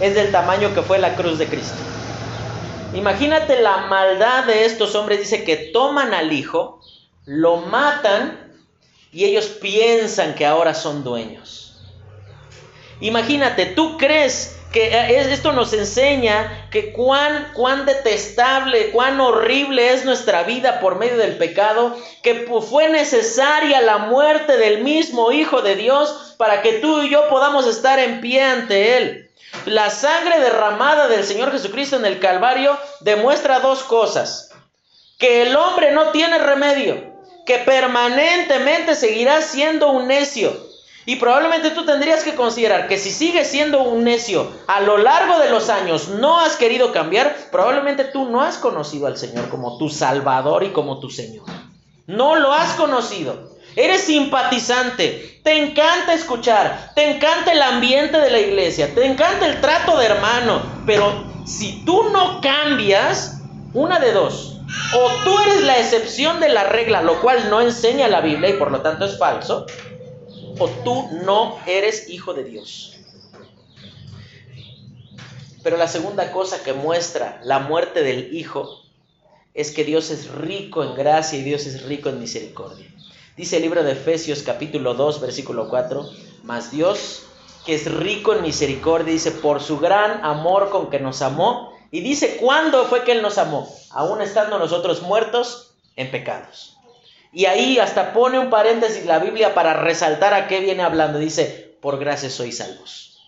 es del tamaño que fue la cruz de Cristo. Imagínate la maldad de estos hombres, dice que toman al Hijo, lo matan y ellos piensan que ahora son dueños. Imagínate, tú crees que eh, esto nos enseña que cuán, cuán detestable, cuán horrible es nuestra vida por medio del pecado, que fue necesaria la muerte del mismo Hijo de Dios para que tú y yo podamos estar en pie ante Él. La sangre derramada del Señor Jesucristo en el Calvario demuestra dos cosas. Que el hombre no tiene remedio, que permanentemente seguirá siendo un necio, y probablemente tú tendrías que considerar que si sigues siendo un necio a lo largo de los años, no has querido cambiar, probablemente tú no has conocido al Señor como tu Salvador y como tu Señor. No lo has conocido. Eres simpatizante, te encanta escuchar, te encanta el ambiente de la iglesia, te encanta el trato de hermano, pero si tú no cambias, una de dos, o tú eres la excepción de la regla, lo cual no enseña la Biblia y por lo tanto es falso, o tú no eres hijo de Dios. Pero la segunda cosa que muestra la muerte del hijo es que Dios es rico en gracia y Dios es rico en misericordia. Dice el libro de Efesios capítulo 2 versículo 4, mas Dios que es rico en misericordia, dice, por su gran amor con que nos amó, y dice, ¿cuándo fue que Él nos amó? Aún estando nosotros muertos en pecados. Y ahí hasta pone un paréntesis la Biblia para resaltar a qué viene hablando. Dice, por gracia sois salvos.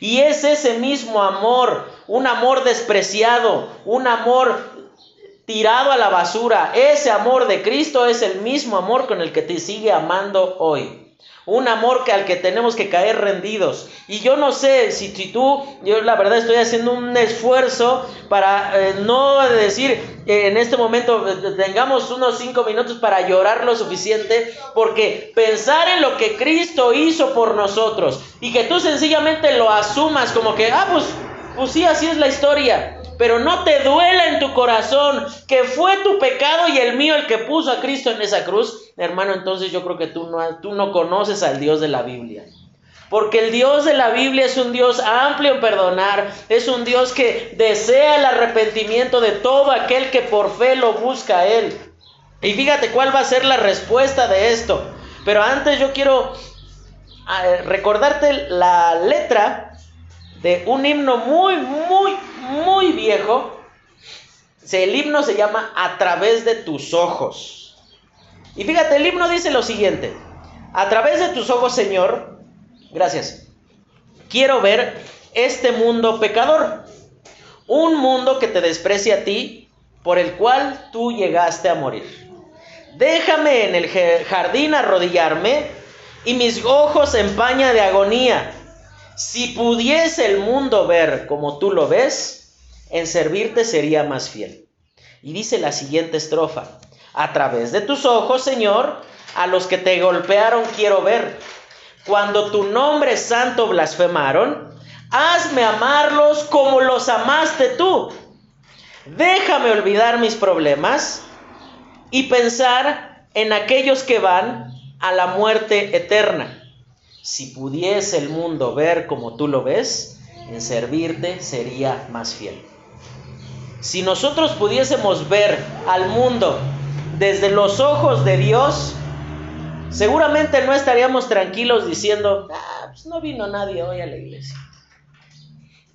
Y es ese mismo amor, un amor despreciado, un amor tirado a la basura. Ese amor de Cristo es el mismo amor con el que te sigue amando hoy. Un amor que al que tenemos que caer rendidos. Y yo no sé si, si tú, yo la verdad estoy haciendo un esfuerzo para eh, no decir en este momento eh, tengamos unos cinco minutos para llorar lo suficiente. Porque pensar en lo que Cristo hizo por nosotros y que tú sencillamente lo asumas como que, ah, pues, pues sí, así es la historia pero no te duela en tu corazón que fue tu pecado y el mío el que puso a Cristo en esa cruz, hermano, entonces yo creo que tú no, tú no conoces al Dios de la Biblia. Porque el Dios de la Biblia es un Dios amplio en perdonar, es un Dios que desea el arrepentimiento de todo aquel que por fe lo busca a Él. Y fíjate cuál va a ser la respuesta de esto. Pero antes yo quiero ah, recordarte la letra de un himno muy, muy, muy viejo. El himno se llama A través de tus ojos. Y fíjate, el himno dice lo siguiente. A través de tus ojos, Señor, Gracias. Quiero ver este mundo pecador. Un mundo que te desprecia a ti, por el cual tú llegaste a morir. Déjame en el jardín arrodillarme y mis ojos empaña de agonía. Si pudiese el mundo ver como tú lo ves, en servirte sería más fiel. Y dice la siguiente estrofa, a través de tus ojos, Señor, a los que te golpearon quiero ver cuando tu nombre santo blasfemaron, hazme amarlos como los amaste tú. Déjame olvidar mis problemas y pensar en aquellos que van a la muerte eterna. Si pudiese el mundo ver como tú lo ves, en servirte sería más fiel. Si nosotros pudiésemos ver al mundo desde los ojos de Dios, seguramente no estaríamos tranquilos diciendo, ah, pues no vino nadie hoy a la iglesia.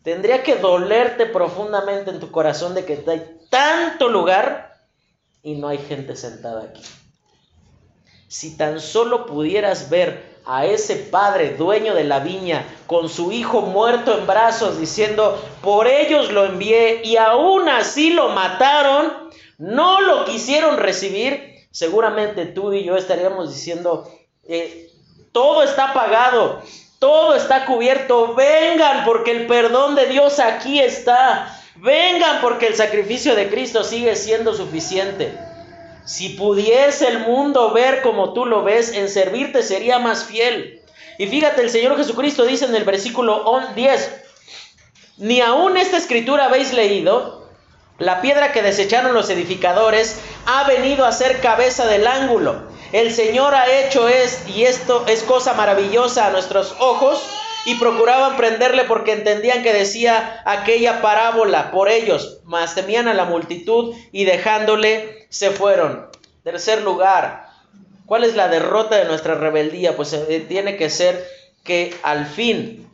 Tendría que dolerte profundamente en tu corazón de que hay tanto lugar y no hay gente sentada aquí. Si tan solo pudieras ver a ese padre dueño de la viña con su hijo muerto en brazos diciendo, por ellos lo envié y aún así lo mataron, no lo quisieron recibir, seguramente tú y yo estaríamos diciendo, eh, todo está pagado, todo está cubierto, vengan porque el perdón de Dios aquí está, vengan porque el sacrificio de Cristo sigue siendo suficiente. Si pudiese el mundo ver como tú lo ves, en servirte sería más fiel. Y fíjate, el Señor Jesucristo dice en el versículo 10, ni aún esta escritura habéis leído, la piedra que desecharon los edificadores ha venido a ser cabeza del ángulo. El Señor ha hecho esto y esto es cosa maravillosa a nuestros ojos y procuraban prenderle porque entendían que decía aquella parábola por ellos, mas temían a la multitud y dejándole se fueron. Tercer lugar, ¿cuál es la derrota de nuestra rebeldía? Pues eh, tiene que ser que al fin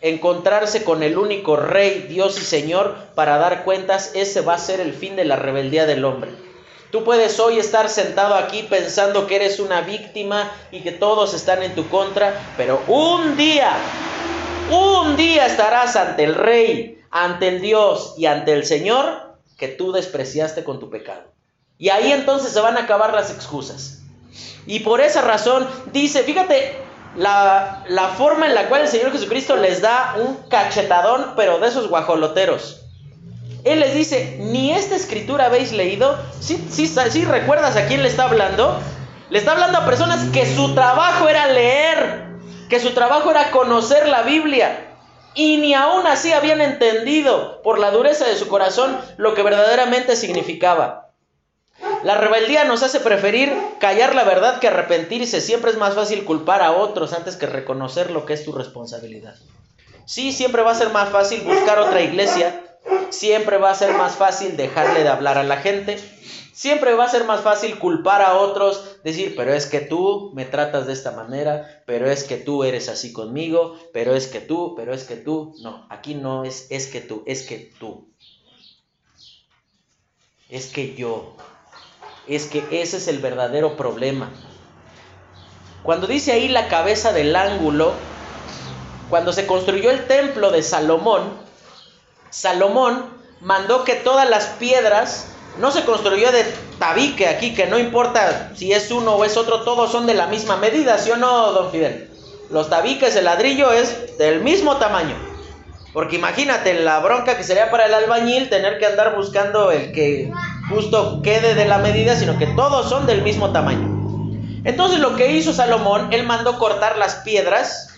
encontrarse con el único Rey, Dios y Señor para dar cuentas, ese va a ser el fin de la rebeldía del hombre. Tú puedes hoy estar sentado aquí pensando que eres una víctima y que todos están en tu contra, pero un día, un día estarás ante el Rey, ante el Dios y ante el Señor que tú despreciaste con tu pecado. Y ahí entonces se van a acabar las excusas. Y por esa razón dice, fíjate, la, forma en la cual el Señor Jesucristo les da un cachetadón, pero de esos guajoloteros. Él les dice, ni esta escritura habéis leído. ¿Sí, recuerdas a quién le está hablando? Le está hablando a personas que su trabajo era leer, que su trabajo era conocer la Biblia. Y ni aún así habían entendido por la dureza de su corazón lo que verdaderamente significaba. La rebeldía nos hace preferir callar la verdad que arrepentirse. Siempre es más fácil culpar a otros antes que reconocer lo que es tu responsabilidad. Sí, siempre va a ser más fácil buscar otra iglesia. Siempre va a ser más fácil dejarle de hablar a la gente. Siempre va a ser más fácil culpar a otros, decir, pero es que tú me tratas de esta manera, pero es que tú eres así conmigo, pero es que tú, pero es que tú. No, aquí no es es que tú, es que tú. Es que yo es que ese es el verdadero problema. Cuando dice ahí la cabeza del ángulo, cuando se construyó el templo de Salomón, Salomón mandó que todas las piedras, no se construyó de tabique aquí, que no importa si es uno o es otro, todos son de la misma medida, ¿sí o no, don Fidel? Los tabiques, el ladrillo es del mismo tamaño. Porque imagínate la bronca que sería para el albañil tener que andar buscando el que justo quede de la medida, sino que todos son del mismo tamaño. Entonces lo que hizo Salomón, él mandó cortar las piedras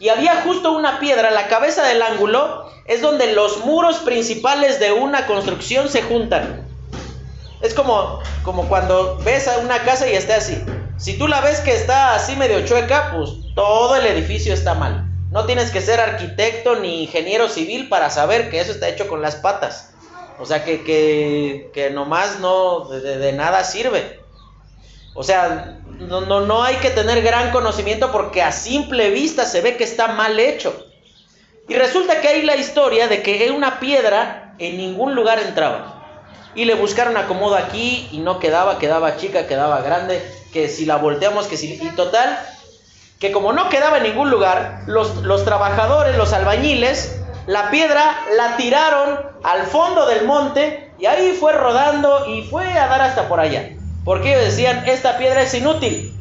y había justo una piedra, la cabeza del ángulo, es donde los muros principales de una construcción se juntan. Es como, como cuando ves a una casa y está así. Si tú la ves que está así medio chueca, pues todo el edificio está mal. No tienes que ser arquitecto ni ingeniero civil para saber que eso está hecho con las patas. O sea, que, que, que nomás no, de, de, nada sirve. O sea, no, no, hay que tener gran conocimiento porque a simple vista se ve que está mal hecho. Y resulta que hay la historia de que una piedra en ningún lugar entraba. Y le buscaron acomodo aquí y no quedaba, quedaba chica, quedaba grande, que si la volteamos, que si... Y total, que como no quedaba en ningún lugar, los, los trabajadores, los albañiles, la piedra la tiraron al fondo del monte y ahí fue rodando y fue a dar hasta por allá. Porque ellos decían, esta piedra es inútil.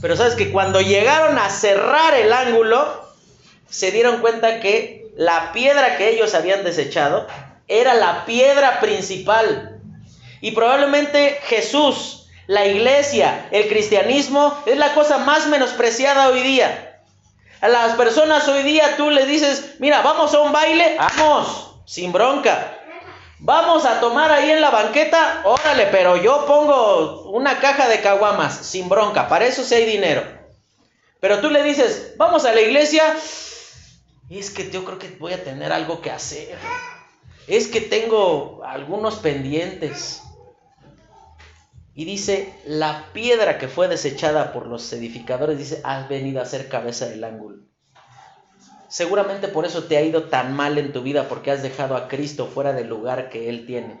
Pero sabes que cuando llegaron a cerrar el ángulo, se dieron cuenta que la piedra que ellos habían desechado era la piedra principal. Y probablemente Jesús la iglesia, el cristianismo es la cosa más menospreciada hoy día. A las personas hoy día tú le dices, mira, vamos a un baile, vamos, sin bronca. Vamos a tomar ahí en la banqueta, órale, pero yo pongo una caja de caguamas, sin bronca, para eso sí hay dinero. Pero tú le dices, vamos a la iglesia, es que yo creo que voy a tener algo que hacer. Es que tengo algunos pendientes. Y dice, la piedra que fue desechada por los edificadores, dice, ha venido a ser cabeza del ángulo. Seguramente por eso te ha ido tan mal en tu vida, porque has dejado a Cristo fuera del lugar que Él tiene.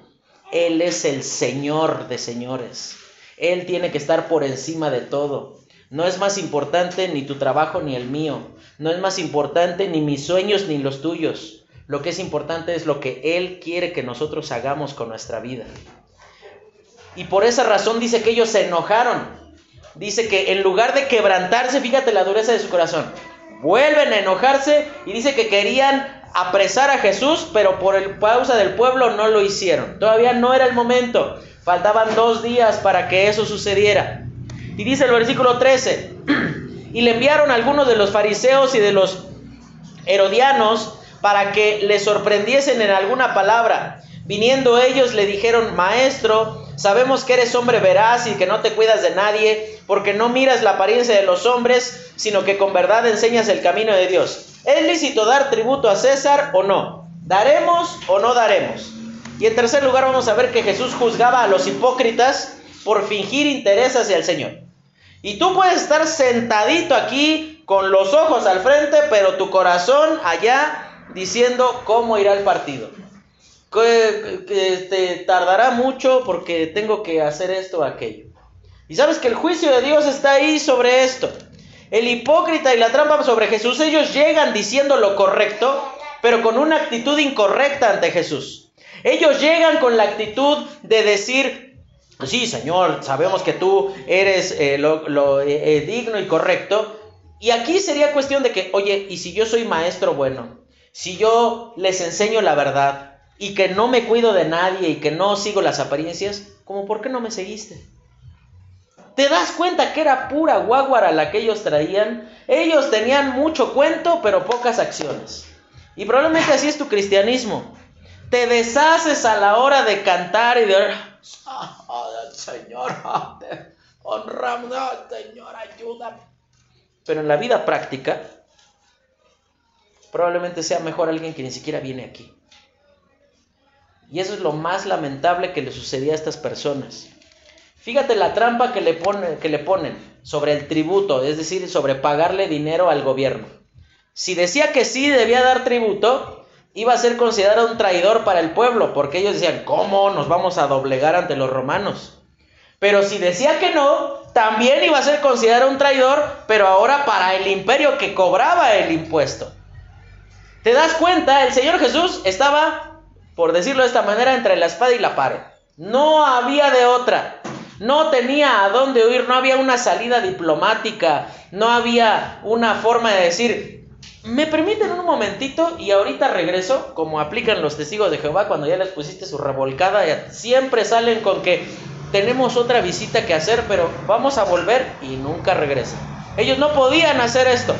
Él es el Señor de señores. Él tiene que estar por encima de todo. No es más importante ni tu trabajo ni el mío. No es más importante ni mis sueños ni los tuyos. Lo que es importante es lo que Él quiere que nosotros hagamos con nuestra vida. Y por esa razón dice que ellos se enojaron. Dice que en lugar de quebrantarse, fíjate la dureza de su corazón, vuelven a enojarse y dice que querían apresar a Jesús, pero por el pausa del pueblo no lo hicieron. Todavía no era el momento. Faltaban dos días para que eso sucediera. Y dice el versículo 13, y le enviaron a algunos de los fariseos y de los herodianos para que le sorprendiesen en alguna palabra. Viniendo ellos le dijeron, maestro, Sabemos que eres hombre veraz y que no te cuidas de nadie, porque no miras la apariencia de los hombres, sino que con verdad enseñas el camino de Dios. ¿Es lícito dar tributo a César o no? ¿Daremos o no daremos? Y en tercer lugar vamos a ver que Jesús juzgaba a los hipócritas por fingir interés hacia el Señor. Y tú puedes estar sentadito aquí con los ojos al frente, pero tu corazón allá diciendo cómo irá el partido que, este, tardará mucho porque tengo que hacer esto o aquello. Y sabes que el juicio de Dios está ahí sobre esto. El hipócrita y la trampa sobre Jesús, ellos llegan diciendo lo correcto, pero con una actitud incorrecta ante Jesús. Ellos llegan con la actitud de decir, sí, Señor, sabemos que tú eres eh, lo, eh, eh, digno y correcto. Y aquí sería cuestión de que, oye, ¿y si yo soy maestro bueno? Si yo les enseño la verdad, y que no me cuido de nadie y que no sigo las apariencias, como por qué no me seguiste? ¿Te das cuenta que era pura guaguara la que ellos traían? Ellos tenían mucho cuento, pero pocas acciones. Y probablemente así es tu cristianismo. Te deshaces a la hora de cantar y de... Oh, Señor, honramos, Señor, ayúdame. Pero en la vida práctica, probablemente sea mejor alguien que ni siquiera viene aquí. Y eso es lo más lamentable que le sucedía a estas personas. Fíjate la trampa que le, que le ponen sobre el tributo, es decir, sobre pagarle dinero al gobierno. Si decía que sí debía dar tributo, iba a ser considerado un traidor para el pueblo, porque ellos decían, ¿cómo nos vamos a doblegar ante los romanos? Pero si decía que no, también iba a ser considerado un traidor, pero ahora para el imperio que cobraba el impuesto. ¿Te das cuenta? El Señor Jesús estaba por decirlo de esta manera, entre la espada y la pared. No había de otra. No tenía a dónde huir, no había una salida diplomática, no había una forma de decir, me permiten un momentito y ahorita regreso, como aplican los testigos de Jehová cuando ya les pusiste su revolcada, siempre salen con que tenemos otra visita que hacer, pero vamos a volver y nunca regresan. Ellos no podían hacer esto.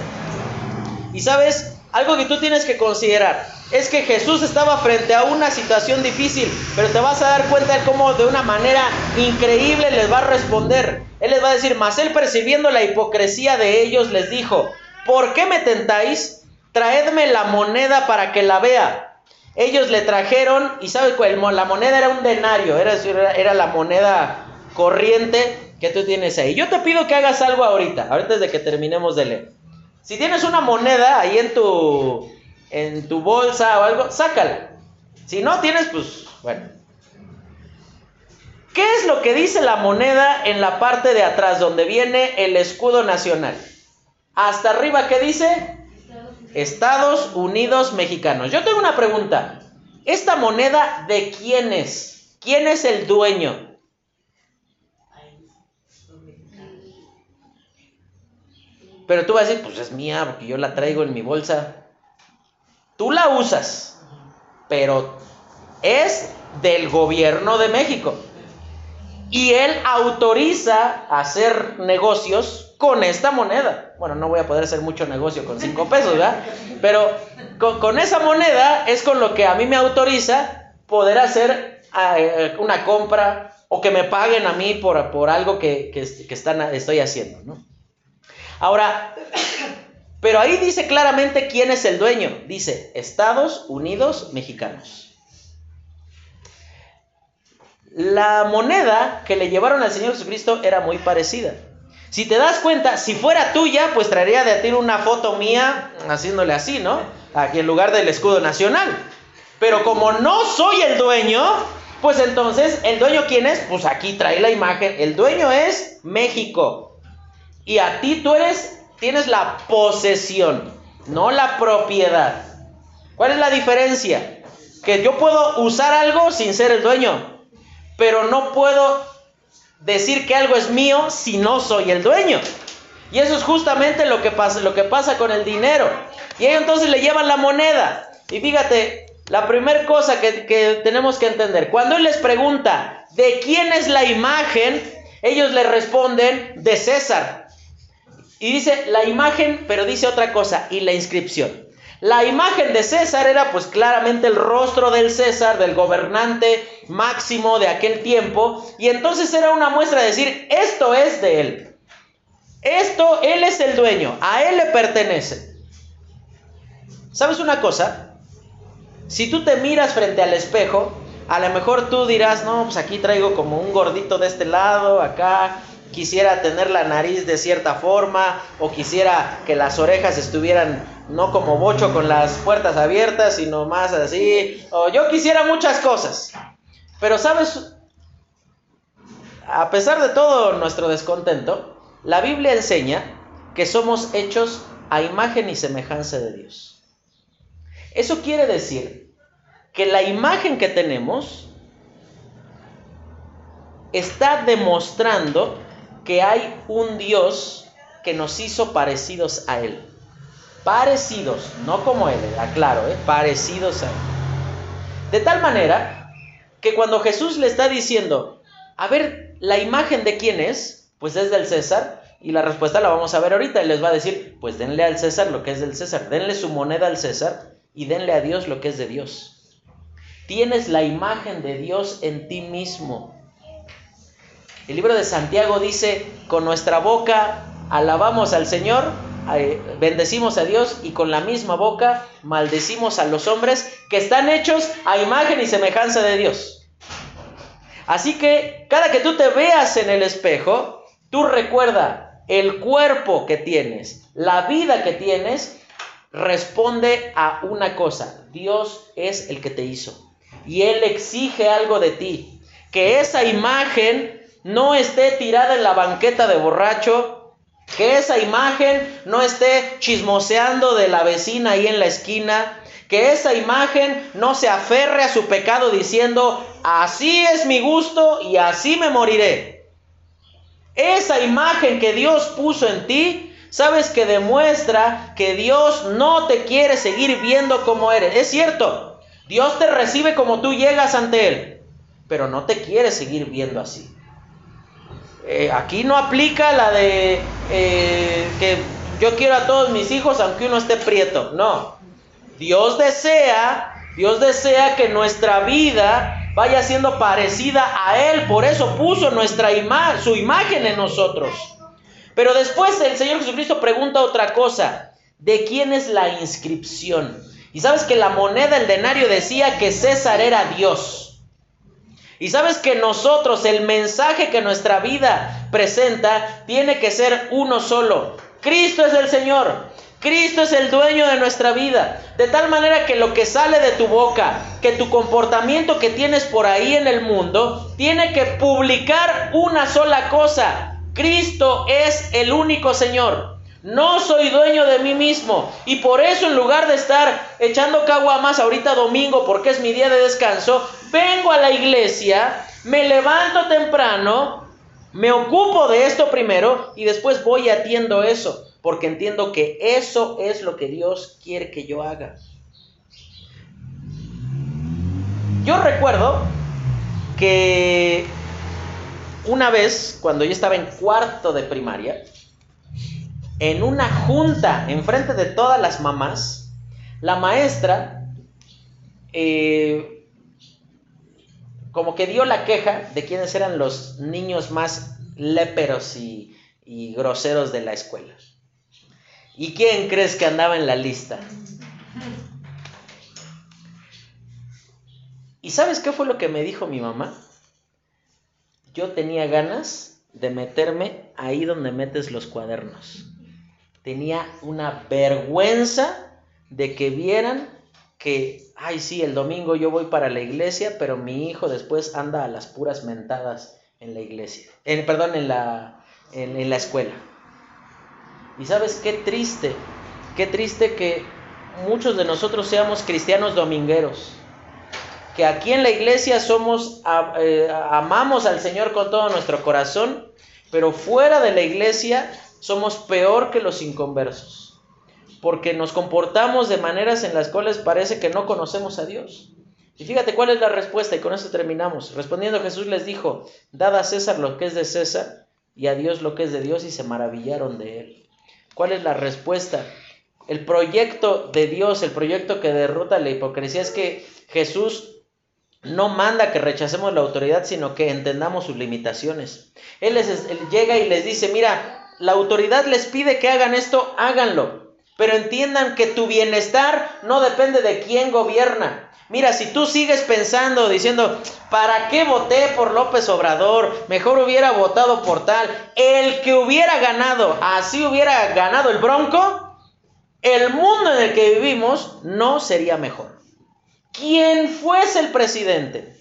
Y sabes, algo que tú tienes que considerar es que Jesús estaba frente a una situación difícil, pero te vas a dar cuenta de cómo de una manera increíble les va a responder. Él les va a decir, mas él percibiendo la hipocresía de ellos les dijo, ¿por qué me tentáis? Traedme la moneda para que la vea. Ellos le trajeron, y sabes cuál, la moneda era un denario, era, era la moneda corriente que tú tienes ahí. Yo te pido que hagas algo ahorita, ahorita desde que terminemos de leer. Si tienes una moneda ahí en tu, en tu bolsa o algo, sácala. Si no tienes, pues bueno. ¿Qué es lo que dice la moneda en la parte de atrás donde viene el escudo nacional? Hasta arriba, ¿qué dice? Estados Unidos Mexicanos. Yo tengo una pregunta. ¿Esta moneda de quién es? ¿Quién es el dueño? Pero tú vas a decir, pues es mía, porque yo la traigo en mi bolsa. Tú la usas, pero es del gobierno de México. Y él autoriza hacer negocios con esta moneda. Bueno, no voy a poder hacer mucho negocio con cinco pesos, ¿verdad? Pero con, esa moneda es con lo que a mí me autoriza poder hacer eh, una compra o que me paguen a mí por, por algo que, que, están, estoy haciendo, ¿no? Ahora, pero ahí dice claramente quién es el dueño. Dice Estados Unidos Mexicanos. La moneda que le llevaron al Señor Jesucristo era muy parecida. Si te das cuenta, si fuera tuya, pues traería de ti una foto mía haciéndole así, ¿no? Aquí en lugar del escudo nacional. Pero como no soy el dueño, pues entonces, ¿el dueño quién es? Pues aquí trae la imagen. El dueño es México. Y a ti tú eres, tienes la posesión, no la propiedad. ¿Cuál es la diferencia? Que yo puedo usar algo sin ser el dueño, pero no puedo decir que algo es mío si no soy el dueño. Y eso es justamente lo que pasa, lo que pasa con el dinero. Y ahí entonces le llevan la moneda. Y fíjate, la primera cosa que, que tenemos que entender, cuando él les pregunta, ¿de quién es la imagen? Ellos le responden, de César. Y dice la imagen, pero dice otra cosa, y la inscripción. La imagen de César era pues claramente el rostro del César, del gobernante máximo de aquel tiempo, y entonces era una muestra de decir, esto es de él. Esto, él es el dueño, a él le pertenece. ¿Sabes una cosa? Si tú te miras frente al espejo, a lo mejor tú dirás, no, pues aquí traigo como un gordito de este lado, acá quisiera tener la nariz de cierta forma o quisiera que las orejas estuvieran no como bocho con las puertas abiertas, sino más así, o yo quisiera muchas cosas. Pero sabes, a pesar de todo nuestro descontento, la Biblia enseña que somos hechos a imagen y semejanza de Dios. Eso quiere decir que la imagen que tenemos está demostrando que hay un Dios que nos hizo parecidos a Él. Parecidos, no como Él, aclaro, ¿eh? parecidos a Él. De tal manera que cuando Jesús le está diciendo, a ver, la imagen de quién es, pues es del César, y la respuesta la vamos a ver ahorita, y les va a decir, pues denle al César lo que es del César, denle su moneda al César y denle a Dios lo que es de Dios. Tienes la imagen de Dios en ti mismo. El libro de Santiago dice, con nuestra boca alabamos al Señor, eh, bendecimos a Dios y con la misma boca maldecimos a los hombres que están hechos a imagen y semejanza de Dios. Así que cada que tú te veas en el espejo, tú recuerda el cuerpo que tienes, la vida que tienes, responde a una cosa. Dios es el que te hizo. Y Él exige algo de ti. Que esa imagen no esté tirada en la banqueta de borracho, que esa imagen no esté chismoseando de la vecina ahí en la esquina, que esa imagen no se aferre a su pecado diciendo, así es mi gusto y así me moriré. Esa imagen que Dios puso en ti, sabes que demuestra que Dios no te quiere seguir viendo como eres. Es cierto, Dios te recibe como tú llegas ante Él, pero no te quiere seguir viendo así. Eh, aquí no aplica la de eh, que yo quiero a todos mis hijos aunque uno esté prieto. No. Dios desea, Dios desea que nuestra vida vaya siendo parecida a Él. Por eso puso nuestra su imagen en nosotros. Pero después el Señor Jesucristo pregunta otra cosa. ¿De quién es la inscripción? Y sabes que la moneda, el denario, decía que César era Dios. Y sabes que nosotros, el mensaje que nuestra vida presenta, tiene que ser uno solo. Cristo es el Señor. Cristo es el dueño de nuestra vida. De tal manera que lo que sale de tu boca, que tu comportamiento que tienes por ahí en el mundo, tiene que publicar una sola cosa. Cristo es el único Señor. No soy dueño de mí mismo. Y por eso en lugar de estar echando más ahorita domingo porque es mi día de descanso, vengo a la iglesia, me levanto temprano, me ocupo de esto primero y después voy y atiendo eso. Porque entiendo que eso es lo que Dios quiere que yo haga. Yo recuerdo que una vez, cuando yo estaba en cuarto de primaria, en una junta enfrente de todas las mamás, la maestra eh, como que dio la queja de quiénes eran los niños más léperos y, y groseros de la escuela. ¿Y quién crees que andaba en la lista? ¿Y sabes qué fue lo que me dijo mi mamá? Yo tenía ganas de meterme ahí donde metes los cuadernos tenía una vergüenza de que vieran que, ay, sí, el domingo yo voy para la iglesia, pero mi hijo después anda a las puras mentadas en la iglesia, perdón, en la, en la escuela. Y sabes qué triste, qué triste que muchos de nosotros seamos cristianos domingueros, que aquí en la iglesia somos, eh, amamos al Señor con todo nuestro corazón, pero fuera de la iglesia somos peor que los inconversos, porque nos comportamos de maneras en las cuales parece que no conocemos a Dios. Y fíjate cuál es la respuesta, y con eso terminamos. Respondiendo Jesús les dijo, dad a César lo que es de César y a Dios lo que es de Dios, y se maravillaron de él. ¿Cuál es la respuesta? El proyecto de Dios, el proyecto que derrota la hipocresía es que Jesús no manda que rechacemos la autoridad, sino que entendamos sus limitaciones. Él, les, llega y les dice, mira, la autoridad les pide que hagan esto, háganlo. Pero entiendan que tu bienestar no depende de quién gobierna. Mira, si tú sigues pensando, diciendo, ¿para qué voté por López Obrador? Mejor hubiera votado por tal. El que hubiera ganado, así hubiera ganado el bronco, el mundo en el que vivimos no sería mejor. Quien fuese el presidente,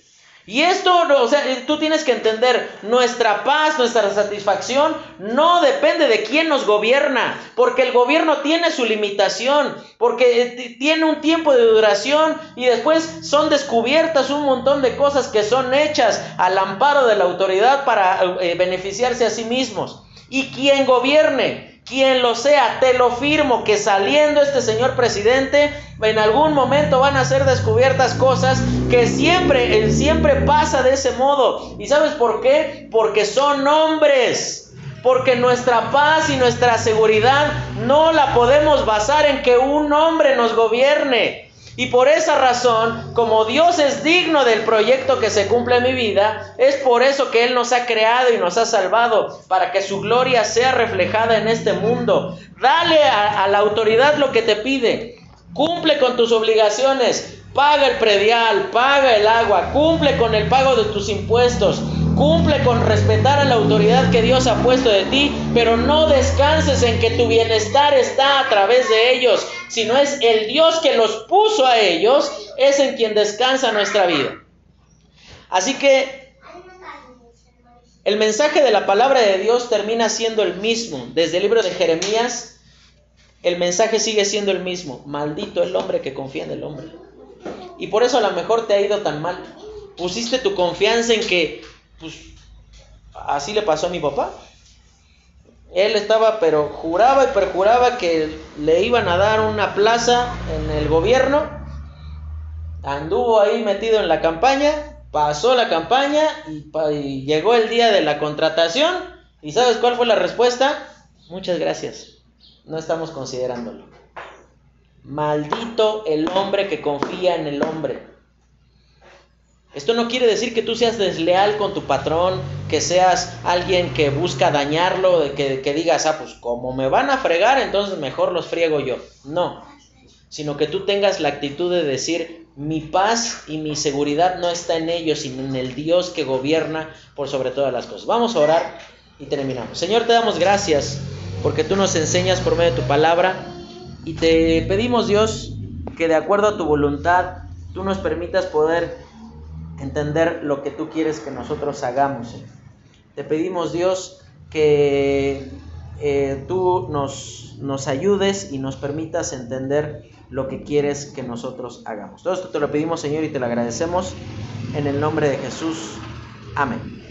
y esto, o sea, tú tienes que entender, nuestra paz, nuestra satisfacción no depende de quién nos gobierna, porque el gobierno tiene su limitación, porque eh, tiene un tiempo de duración y después son descubiertas un montón de cosas que son hechas al amparo de la autoridad para eh, beneficiarse a sí mismos. Y quien gobierne, quien lo sea, te lo firmo que saliendo este señor presidente, en algún momento van a ser descubiertas cosas que siempre, siempre pasa de ese modo. ¿Y sabes por qué? Porque son hombres. Porque nuestra paz y nuestra seguridad no la podemos basar en que un hombre nos gobierne. Y por esa razón, como Dios es digno del proyecto que se cumple en mi vida, es por eso que Él nos ha creado y nos ha salvado, para que su gloria sea reflejada en este mundo. Dale a, la autoridad lo que te pide. Cumple con tus obligaciones. Paga el predial, paga el agua, cumple con el pago de tus impuestos, cumple con respetar a la autoridad que Dios ha puesto de ti, pero no descanses en que tu bienestar está a través de ellos, sino es el Dios que los puso a ellos, es en quien descansa nuestra vida. Así que el mensaje de la palabra de Dios termina siendo el mismo. Desde el libro de Jeremías, el mensaje sigue siendo el mismo. Maldito el hombre que confía en el hombre. Y por eso a lo mejor te ha ido tan mal. Pusiste tu confianza en que, pues, así le pasó a mi papá. Él estaba, pero juraba y perjuraba que le iban a dar una plaza en el gobierno. Anduvo ahí metido en la campaña, pasó la campaña y, y llegó el día de la contratación. ¿Y sabes cuál fue la respuesta? Muchas gracias. No estamos considerándolo. Maldito el hombre que confía en el hombre. Esto no quiere decir que tú seas desleal con tu patrón, que seas alguien que busca dañarlo, que, que digas, ah, pues como me van a fregar, entonces mejor los friego yo. No, sino que tú tengas la actitud de decir, mi paz y mi seguridad no está en ellos, sino en el Dios que gobierna por sobre todas las cosas. Vamos a orar y terminamos. Señor, te damos gracias porque tú nos enseñas por medio de tu palabra y te pedimos, Dios, que de acuerdo a tu voluntad, tú nos permitas poder entender lo que tú quieres que nosotros hagamos. Te pedimos, Dios, que eh, tú nos, nos ayudes y nos permitas entender lo que quieres que nosotros hagamos. Todo esto te lo pedimos, Señor, y te lo agradecemos en el nombre de Jesús. Amén.